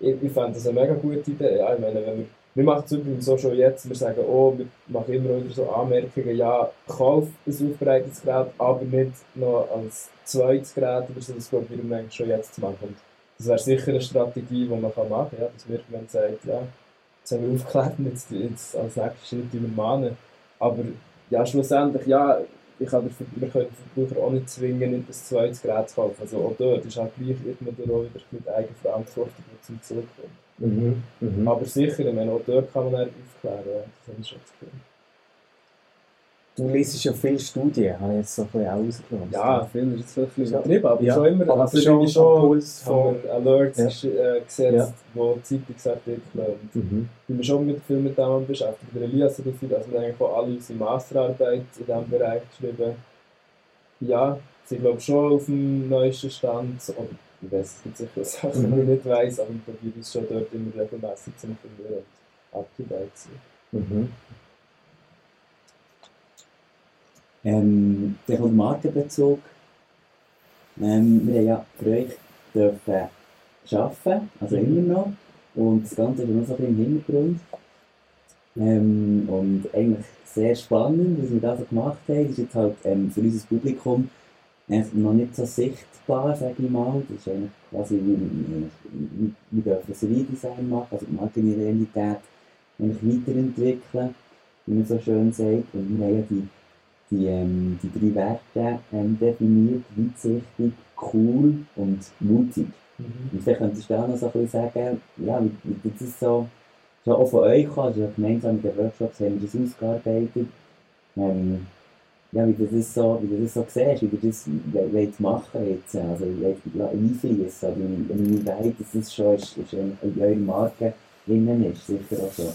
ich, ich fände das eine mega gute Idee. Ja, ich meine, wenn wir wir machen es übrigens so schon jetzt, wir sagen, oh, wir machen immer wieder so Anmerkungen, ja, kauf ein aufbereitetes Gerät, aber nicht noch als zweites Gerät oder so, das probieren wir schon jetzt zu machen. Und das wäre sicher eine Strategie, die man machen kann, ja, dass irgendwann sagen, ja, jetzt haben wir aufgeklärt und jetzt, jetzt als nächsten Schritt übermahnen. Aber ja, schlussendlich, ja, ich kann den, wir können den Verbraucher auch nicht zwingen, nicht ein zweites Gerät zu kaufen. Also auch dort ist halt gleich irgendwo auch wieder die Eigenverantwortung, zum Zurückkommt. Mhm. Mhm. Aber sicher, ich meine, auch dort kann man dann aufklären, ja. das ich schon das Gefühl. Du liest ja viele Studien, habe ich jetzt so ein bisschen auch rausgenommen. Ja, viel ist jetzt Ja. übertrieben, aber Ja, schon immer, aber also schon schon, Puls von- Alerts Ja. ist, äh, gesetzt, Ja. wo Zeitungsartikel und Mhm. ich bin mir schon mit, viel mit dem beschäftigt. Der Elias hat viel, also wir haben eigentlich auch alle unsere Masterarbeit in diesem Bereich geschrieben. Ja, sie glaube schon auf dem neuesten Stand, oder ich weiß, es gibt sicher Sachen, die ich nicht weiss, aber ich probiere es schon dort immer regelmäßig zu informieren und date zu sein. Mhm. Ähm, der kommt Markenbezug. Ähm, wir haben ja für euch dürfen arbeiten, also immer noch. Und das Ganze ist noch so ein bisschen im Hintergrund. Ähm, und eigentlich sehr spannend, was wir da so gemacht haben. Das ist jetzt halt ähm, für unser Publikum noch nicht so sichtbar, sage ich mal. Das ist eigentlich quasi, wir dürfen das Redesign machen, also die Markenidentität eigentlich weiterentwickeln, wie man so schön sagt. Und wir haben ja die die, ähm, die drei Werte ähm, definiert, weitsichtig, cool und mutig. Mhm. Und vielleicht könntest du auch noch so ein bisschen sagen, ja, wie, wie das ist so, so auch von euch also gemeinsam mit den Workshops haben wir das ausgearbeitet. Ähm, ja, wie du das so, wie du das so siehst, wie du das wollt machen jetzt, also wollt einfließen, oder wie wie weit das schon ist, ist in eurer Marke drinnen ist, sicher auch so.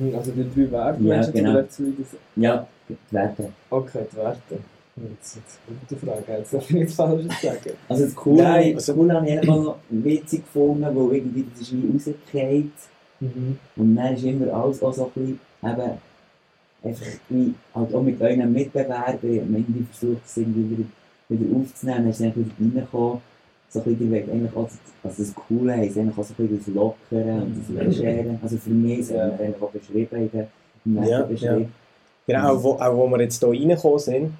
Mhm. Also die drei Werte, Ja, genau. Ja, die Werte. Okay, die Werte. Jetzt, jetzt gute Frage, jetzt darf ich nichts Falsches sagen. Also das Coole, Nein, ich- also- das Coole habe ich noch witzig gefunden, weil irgendwie das ist wie rausgefallen. Mhm. Und dann ist immer alles auch so ein bisschen, eben, einfach wie, halt auch mit euren Mitbewerbern, am Ende versucht es irgendwie wieder, wieder aufzunehmen, ist es einfach wieder reingekommen. So ein bisschen, eigentlich auch, das- also das Coole ist eigentlich auch so ein bisschen das Lockere und das Legere. Also für mich, so Ja. haben wir eigentlich auch beschrieben in den im Ja, Wertebeschrieb. Genau, auch wo, auch wo wir jetzt hier reingekommen sind.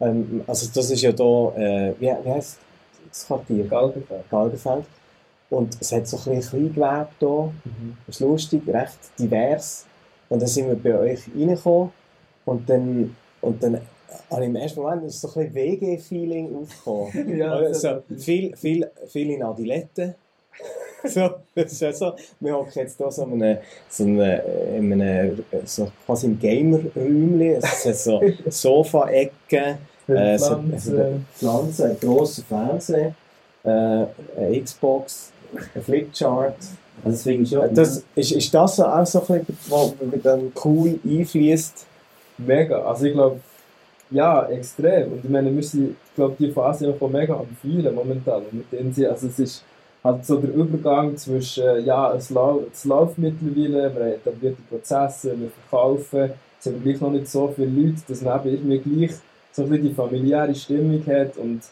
Ähm, also das ist ja hier, äh, wie, wie heisst das Quartier? Galgenfeld. Galgenfeld. Und es hat so ein bisschen Kleingewerbe hier. Mhm. Das ist lustig, recht divers. Und dann sind wir bei euch reingekommen. Und dann, und dann ich im ersten Moment ist so ein bisschen WG-Feeling aufgekommen. Ja, also, viel, viel, viel in Adiletten. so, das ist ja so. Wir hocken jetzt hier so in einem, so in einem so quasi im Gamer-Räumchen. Es hat so Sofa-Ecken, äh, so, Pflanzen. Pflanzen, einen grossen Fernseher, äh, eine Xbox, ein Flipchart. Also ich schon, Das, ist, ist das auch so ein bisschen, was dann cool einfließt? Mega. Also ich glaube, ja, extrem. Und ich meine, wir sind, ich glaube, die Phase einfach auch mega am Feiern momentan. Und mit denen sie, also es ist halt so der Übergang zwischen, äh, ja, es, lau es läuft mittlerweile, wir haben etablierte Prozesse, wir verkaufen, es haben gleich noch nicht so viele Leute, dass neben irgendwie gleich so ein bisschen die familiäre Stimmung hat und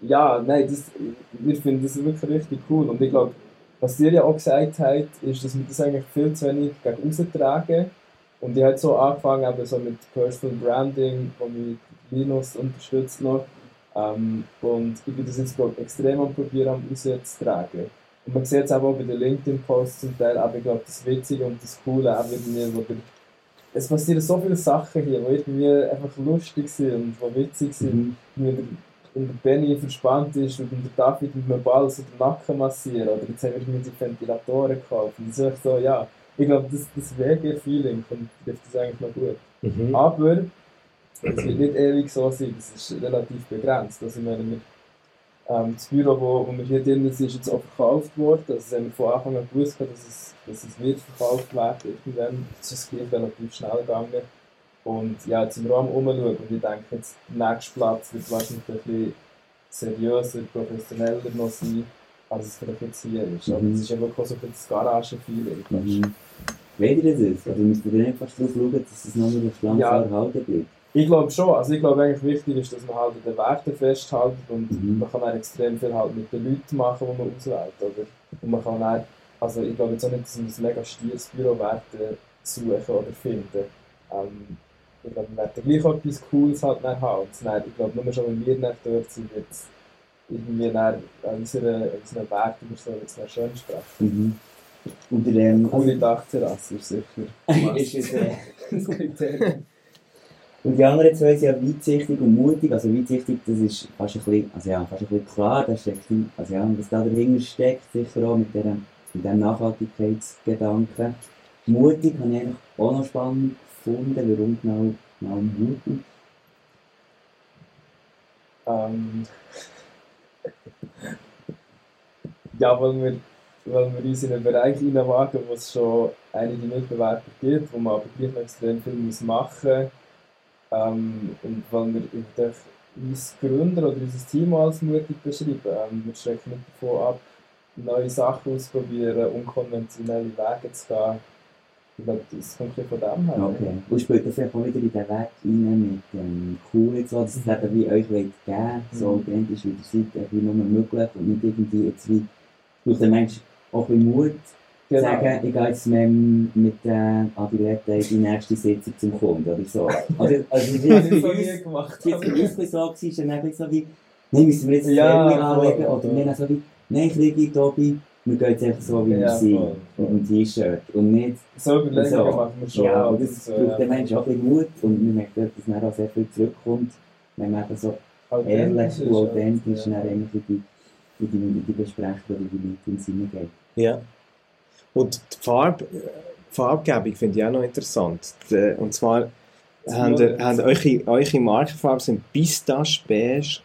ja, nein, das, wir finden das wirklich richtig cool. Und ich glaube, was ihr ja auch gesagt habt, ist, dass wir das eigentlich viel zu wenig gegen aussen tragen. Und ich habe so angefangen eben so mit Personal Branding, wo mich Linus unterstützt noch. Ähm, und ich bin das jetzt glaub, extrem am probieren, am rauszutragen. Und man sieht es auch bei den LinkedIn-Posts zum Teil, aber ich glaube, das Witzige und das Coole auch irgendwie, wo es passieren so viele Sachen hier, die irgendwie einfach lustig sind und die witzig sind Mhm. Wenn der, Benny verspannt ist und der David mit einem Ball so den Nacken massieren oder jetzt haben wir die Ventilatoren gekauft und das ist echt so, ja, ich glaube, das, das WG-Feeling trifft das eigentlich noch gut. Mhm. Aber es wird nicht ewig so sein, das ist relativ begrenzt. Also ich meine, wir, ähm, das Büro, wo, wo wir hier drin sind, ist jetzt auch verkauft worden. Also das haben wir von Anfang an gewusst, dass es, dass es wird verkauft werden. Irgendwann ist es gleich relativ schnell gegangen. Und ja, jetzt auch am Umschauen und ich denke, jetzt der nächste Platz wird wahrscheinlich ein bisschen seriöser, professioneller noch sein, als es vielleicht jetzt hier ist. Aber Mhm. es ist einfach auch so ein bisschen das Garagenfeeling. Mhm. Wer ihr das ist? Oder müsst ihr dann einfach darauf schauen, dass es noch mal auf lang Ja. erhalten bleibt? Ich glaube schon. Also ich glaube eigentlich wichtig ist, dass man halt an den Werten festhält und Mhm. man kann auch extrem viel halt mit den Leuten machen, die man auswählt. Oder? Und man kann auch, also ich glaube jetzt auch nicht, dass man ein mega stieres Bürowerte suchen oder finden. Ähm, ich glaube, wir werden gleich etwas Cooles halt dann haben. Und dann, ich glaube, nur schon, wenn wir nicht dort sind, wird es irgendwie dann an unseren, unseren Werten oder so wird's dann schön sprechen. Mhm. Und der, ähm, Coole Dachterrasse ist sicher ist es, äh, das Kriterium. Und die anderen zwei sind ja weitsichtig und mutig. Also weitsichtig, das ist fast ein bisschen, also ja, fast ein bisschen klar, da steckt, also ja, was da dahinter steckt, sicher auch mit, der, mit dem Nachhaltigkeitsgedanken. Mutig habe ich eigentlich auch noch spannend warum genau, genau mutig. Ähm, ja, weil wir, weil wir uns in einen Bereich hineinwagen, wo es schon einige Mitbewerber gibt, wo man aber gleich extrem viel muss machen muss. Ähm, und weil wir eigentlich uns Gründer oder unser Team als mutig beschreiben. Ähm, wir schrecken nicht davon ab, neue Sachen auszuprobieren, unkonventionelle Wege zu gehen. Ich glaube, das kommt bisschen von dem her. Okay. Und spielt das vielleicht auch wieder in den Weg rein mit ähm, cool und so, dass es eben wie euch wollt geben, so Mhm. authentisch wie ihr seid, irgendwie nur möglich und nicht irgendwie jetzt wie, braucht der Mensch auch ein Mut, Genau. sagen, ich gehe jetzt mit, dem- mit der Adilette in die nächste Sitzung zum Kunden oder so. Also, also wie Das ich für so uns, gemacht. wie es für uns so war, ist dann so wie, nein, müssen wir jetzt das Ja, anlegen oder wir dann so wie, nein, Krigi, Tobi, wir gehen jetzt einfach so, wie wir Ja, sind, voll, mit dem T-Shirt. Und nicht So Überlegungen so. machen wir schon. Ja, und das so, braucht ja. der Mensch auch ein bisschen Mut und wir merken, dass dann auch sehr viel zurückkommt, wenn man eben so Authentisch ehrlich und authentisch ja. in die, in die, in die Besprechung oder in die Meetings hineingeht. Ja. Und die Farbe, die Farbgebung finde ich auch noch interessant. Die- Und zwar haben, eure, eure Markenfarben sind Pistache beige,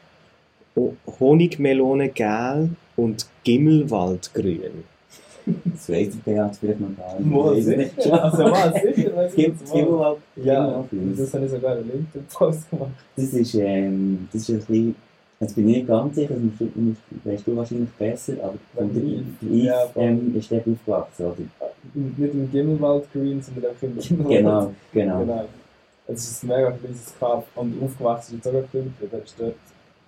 Honigmelone gel und Gimmelwaldgrün. Das weiss der Beat vielleicht noch gar nicht. Mal Ich weiss nicht. sicher. Also mal sicher, jetzt es gibt mal. mal Ja, Gimmelwald- das habe ich sogar einen LinkedIn-Post gemacht. Das ist, ähm, das ist ein bisschen, jetzt bin ich nicht ganz sicher, das weißt du wahrscheinlich besser, aber von der Yves. Ja, ähm, ist der aufgewachsen, oder? Nicht im Gimmelwald Green, sondern einfach im Gimmelwald. Genau, genau. genau. Es ist ein mega kleines Kaff und aufgewachsen ist sogar Künstler. Der ist dort,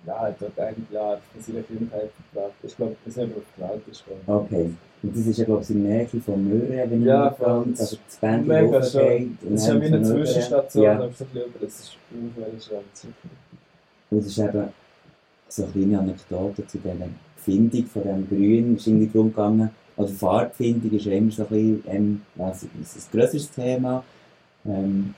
ja, hat dort einige Jahre von seiner Kindheit verbracht. Ich glaube, das ist auf die Welt ist. Okay. Und das ist ja, glaube ich, in Nähe von Möhren, wenn Ja, ich mich also das Band Mega und Es ist ja wie eine. Zwischenstation, Ja, aber. Das ist ungefähr schön. und es ist eben so eine kleine Anekdote zu dieser Findung von dem Grün. Es ist irgendwie darum gegangen, also Farbfindung ist ja immer so ein bisschen, ähm, ein grösseres Thema. Ähm,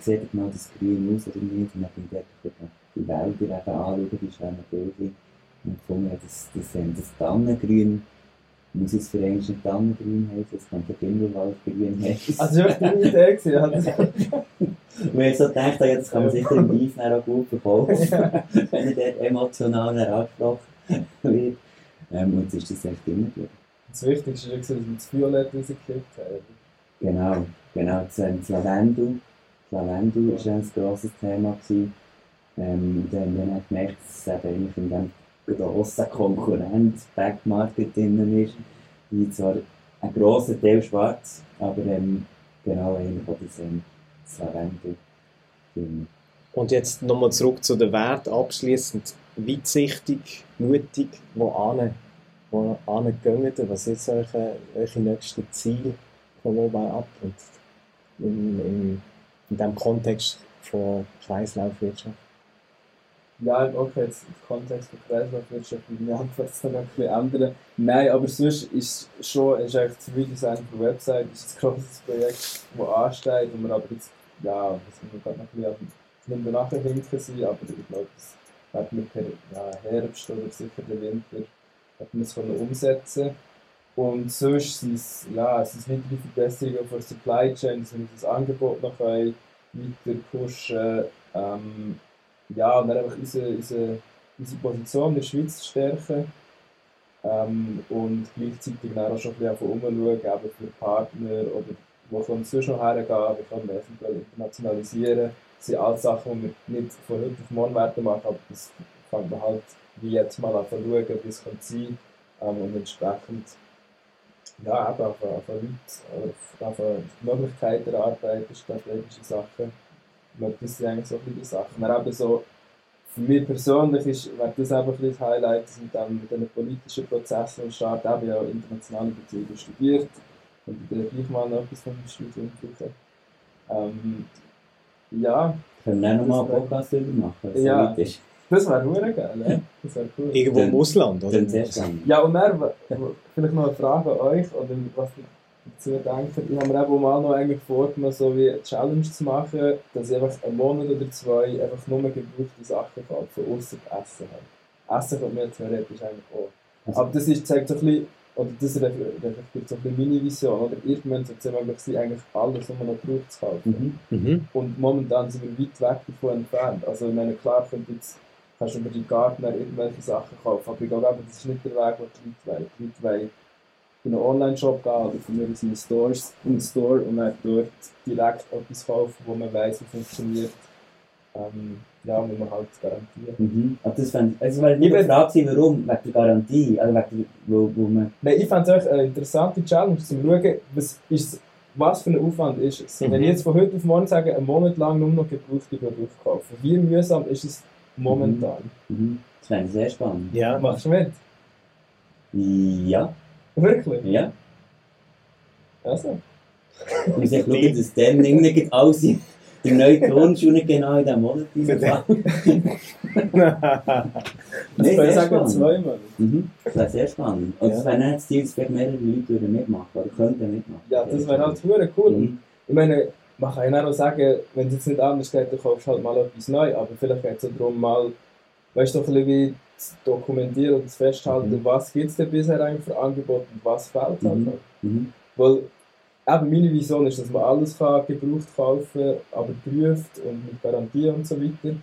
sieht genau das Grün aus oder nicht, und dann bin ich dort die Wälder eben anschauen, die schönen Bilder. Und gefunden, ja, das, das, das Tannengrün, muss jetzt für nicht Tannengrün heißen, es könnte Gimmelwaldgrün heißen. Also, das war deine Idee. Und ich so gedacht, ja, das kann man sicher im dann auch gut verkaufen, wenn er dort emotional angesprochen wird. Ähm, und jetzt ist das echt immer gut. Das Wichtigste war, dass wir das Violett rausgekriegt haben. Genau, genau, das, das Lavendel. Lavendel war ein grosses Thema. Gewesen. Ähm, dann haben wir gemerkt, dass es eben in diesem grossen Konkurrent Backmarket drin ist. Die zwar ein grosser Teil schwarz, aber ähm, genau eigentlich auch das, ähm, Lavendel. drin. Und jetzt nochmal zurück zu den Werten, abschließend weitsichtig, mutig, wo ane, wo ane gehen, was ist eure, eure nächsten Ziele von Mobile Up und in, in, in dem Kontext von Kreislaufwirtschaft? Ja, okay, jetzt im Kontext von Kreislaufwirtschaft würde ich dann noch ein bisschen ändern. Nein, aber sonst ist schon, ist eigentlich das Redesign der Website ist ein grosses Projekt, das ansteht und wir aber jetzt, ja, das müssen wir gerade noch ein bisschen hinten nachher hinten sein, aber ich glaube, das werden wir per ja, Herbst oder sicher den Winter werden wir es können umsetzen und sonst sind es, ja, es sind weitere Verbesserungen von der Supply Chain, dass wir das Angebot noch weiter pushen ähm, ja, und dann einfach unsere, unsere, unsere Position in der Schweiz stärken ähm, und gleichzeitig dann auch schon ein bisschen umschauen, eben für Partner oder wo können wir noch hergehen, wie können wir eventuell internationalisieren. Das sind alles Sachen, die wir nicht von heute auf morgen werden machen, aber das fängt man halt wie jetzt mal an zu schauen, wie es kann sein ähm, und entsprechend ja, eben auf, auf Leute, auf, auf Möglichkeiten erarbeiten, strategische Sachen. Ich glaube, das sind eigentlich so ein die Sachen. Aber eben so, für mich persönlich ist, wäre das einfach ein bisschen das Highlight, dass mit, dem, mit diesen politischen Prozessen Start eben ja internationale Beziehungen studiert und dann gleich mal noch etwas vom Studium brauchen. Ähm, ja, Können wir nochmal einen Podcast darüber machen, es Ja. so ist? Das wäre hure geil, ne? Das wäre cool. Irgendwo im Ausland, oder? Ja, und dann, vielleicht noch eine Frage an euch, oder was dazu denkt. Ich habe mir eben mal noch eigentlich vorgenommen, so wie eine Challenge zu machen, dass ich einfach einen Monat oder zwei einfach nur gebrauchte Sachen kaufe, außer Essen halt. Essen kommt mir theoretisch eigentlich auch. Also- Aber das ist, zeigt so ein bisschen, oder das ref- reflektiert so ein bisschen meine Vision, oder irgendwann sollte es möglich sein, eigentlich alles, was man noch braucht, zu kaufen. Mhm. Mhm. Und momentan sind wir weit weg davon entfernt. Also ich meine, klar könnte jetzt, kannst du über die Gartner irgendwelche Sachen kaufen, aber ich glaube, eben, das ist nicht der Weg, den die Leute wollen. Die Leute wollen in einen Online-Shop gehen oder von mir aus in einen, Stores, in einen Store und dann dort direkt etwas kaufen, wo man weiss, wie funktioniert. Ähm, ja, muss man halt garantieren. Mhm. Aber das fänd, also weil ich bin- gewesen, warum? Wegen der Garantie? Also wegen der, wo, wo man... Nein, ich fände es eine interessante Challenge, zu schauen, was, ist, was für ein Aufwand ist es. Mhm. Wenn ich jetzt von heute auf morgen sage, einen Monat lang nur noch gebrauchte Produkte kaufen, wie mühsam ist es momentan? Mhm. Das ich sehr spannend. Ja, Machst du mit? Ja, Wirklich? ja. Also. Ich muss echt schauen, dass dann irgendwie alles in, Der neue Turnschuh nicht genau in diesem Monat. Das Nein, ich sehr sagen, zweimal. Mhm. Das wäre sehr spannend. Und Ja. es wäre nicht das Ziel, dass vielleicht mehrere Leute mitmachen oder könnten mitmachen. Ja, das wäre halt cool. Mhm. Ich meine, man kann ja auch sagen, wenn es jetzt nicht anders geht, dann kaufst du halt mal etwas neu. Aber vielleicht geht es auch darum, mal, weißt du, ein bisschen wie zu dokumentieren und zu festhalten, Mhm. was gibt es denn bisher eigentlich für Angebote und was fehlt halt. Mhm. noch. Mhm. Weil eben meine Vision ist, dass man alles kann gebraucht kaufen aber prüft und mit Garantie und so weiter.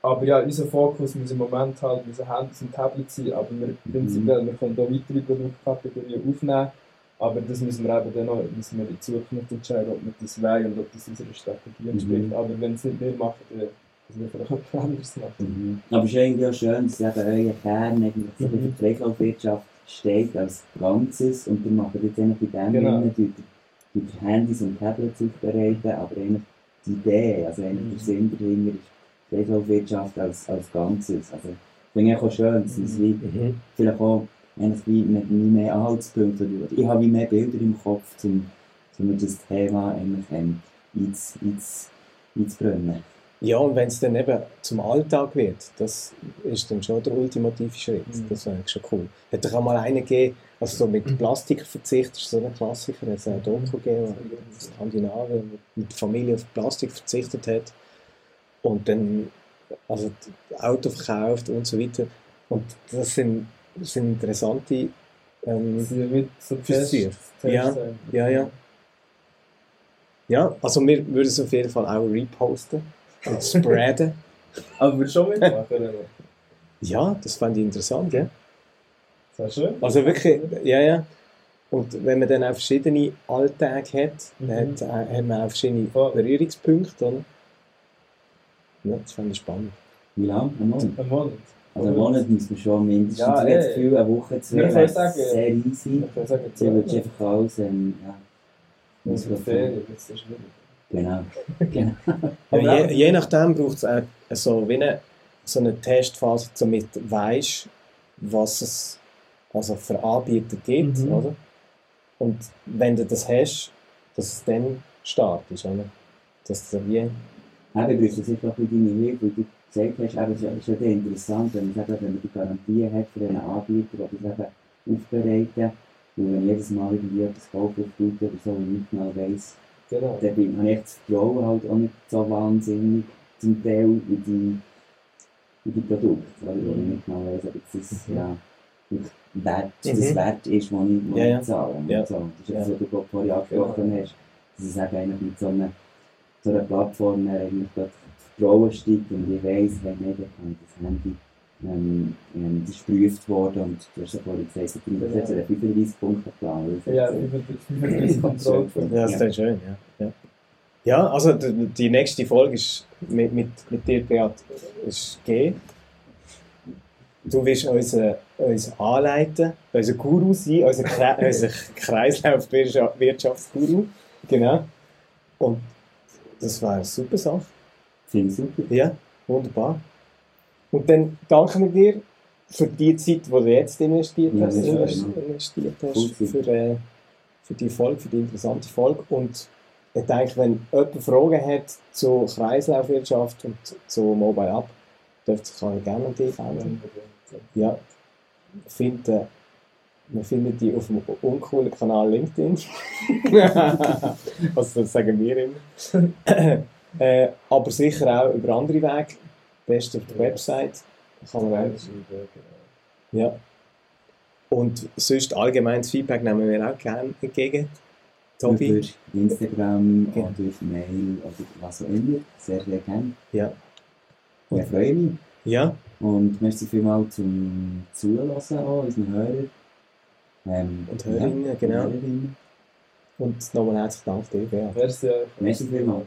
Aber ja, unser Fokus muss im Moment halt unsere Handys und Tablets sein, aber wir, prinzipiell, wir können da weitere Produktkategorien aufnehmen. Aber das müssen wir eben dann noch müssen wir in Zukunft entscheiden, ob wir das wollen und ob das unserer Strategie entspricht. Mhm. Aber wenn es nicht wir machen, dann müssen wir vielleicht etwas anderes machen. Mhm. Aber es ist irgendwie auch schön, dass eben euer Kern eigentlich so für Mhm. die Kreislaufwirtschaft steht als Ganzes und ihr macht jetzt eigentlich bei dem Genau. genau. die, die, die Handys und Tablets aufbereiten, aber eigentlich die Idee, also eigentlich der Mhm. Sinn dahinter ist Kreislaufwirtschaft als, als Ganzes. Also finde ich auch schön, dass es Mhm. vielleicht auch eigentlich wie wie mehr Anhaltspunkte ich habe wie mehr Bilder im Kopf, um, um das Thema eigentlich ähm, einz, einz, einzubrennen. Ja, und wenn es dann eben zum Alltag wird, das ist dann schon der ultimative Schritt. Mhm. Das wäre schon cool. Hat doch auch mal einen gegeben, also so mit Plastikverzicht, das ist so ein Klassiker, hat es ein Doku gegeben, in Skandinavien, wo mit der Familie auf Plastik verzichtet hat und dann also Auto verkauft und so weiter. Und das sind, das sind interessante ähm, Das sind mit so. Tests Ja, ja, ja. Ja, also wir würden es auf jeden Fall auch reposten und spreaden. Aber würdest du schon mitmachen? oder? Ja, das fand ich interessant, ja. Das wäre schön. Also wirklich, ja, ja. Und wenn man dann auch verschiedene Alltage hat, Mhm. dann hat, äh, hat man auch verschiedene. Berührungspunkte, oder? Ja, das fand ich spannend. Wie lange? Ein Monat? Ein Monat. Also einen Monat muss man schon mindestens. Ja, ich habe eh. das Gefühl, eine Woche, zwei wäre sehr easy. Ich würde sagen, Du würdest zwei. einfach alles, ähm, ja. muss man Ferien, das ist schwierig. Genau. genau. Aber Ja, je, je nachdem braucht es auch so, wie eine, so eine Testphase, damit du weißt, was es also für Anbieter gibt. Mhm. Oder? Und wenn du das hast, dass es dann startest. Oder? Dass du wie, Eben, ich brauche sicher auch ein bisschen weil du hast, eben, es ist- es ist ja interessant, wenn man, sagen, wenn man die Garantie hat für einen Anbieter, der das eben aufbereiten und wenn ich jedes Mal irgendwie etwas kaufe auf Twitter oder so, und ich nicht genau weiss, Genau. dann bin- habe ich das Vertrauen halt auch nicht so wahnsinnig zum Teil in die, in die Produkte, wo ich nicht genau weiss, ob das, Mhm. ja, wert, Mhm. das wert ist, was ich, was Ja, ja. ich zahle. Ja. So. Das ist das, was du vorhin angesprochen hast, dass eben eigentlich mit so einer, so einer Plattform eigentlich das Vertrauen steigt und ich weiss, hey, nee, dann kann ich das Handy ähm, ähm, das ist geprüft worden und du hast ja vorhin gesagt, ich bin jetzt einen 35-Punkte-Plan. Ja, 35 Kontrolle. ja, das ist schön. Ja, ja. ja also die, die nächste Folge ist mit, mit, mit dir, Beat, ist G. Du wirst uns, uns anleiten, unser Guru sein, unser, Kre unser Kreislaufwirtschaftsguru. Genau. Und das wäre eine super Sache. Finde ich super. Ja, wunderbar. Und dann danken wir dir für die Zeit, die du jetzt investiert Ja, hast, schön. investiert Cool, hast super. für, äh, für die Folge, für die interessante Folge. Und ich denke, wenn jemand Fragen hat zur Kreislaufwirtschaft und zu Mobile App, dürfte sich gerne an dich wenden. Ja, finden, man findet die auf dem uncoolen Kanal LinkedIn. also das sagen wir immer. Äh, aber sicher auch über andere Wege. Best auf der Website. Kann man auch, ja. Und sonst allgemeines Feedback nehmen wir auch gerne entgegen. Tobi? Über Instagram Ja. oder auf Mail oder was auch immer. Sehr, sehr gerne. Ja. Und ich freue mich. Ja, Und merci vielmals zum Zuhören auch, unseren Hörern. Ähm, Und Hörerinnen, genau. Hörerinnen. und nochmal herzlichen Dank dir, Bea. Merci. Merci vielmals.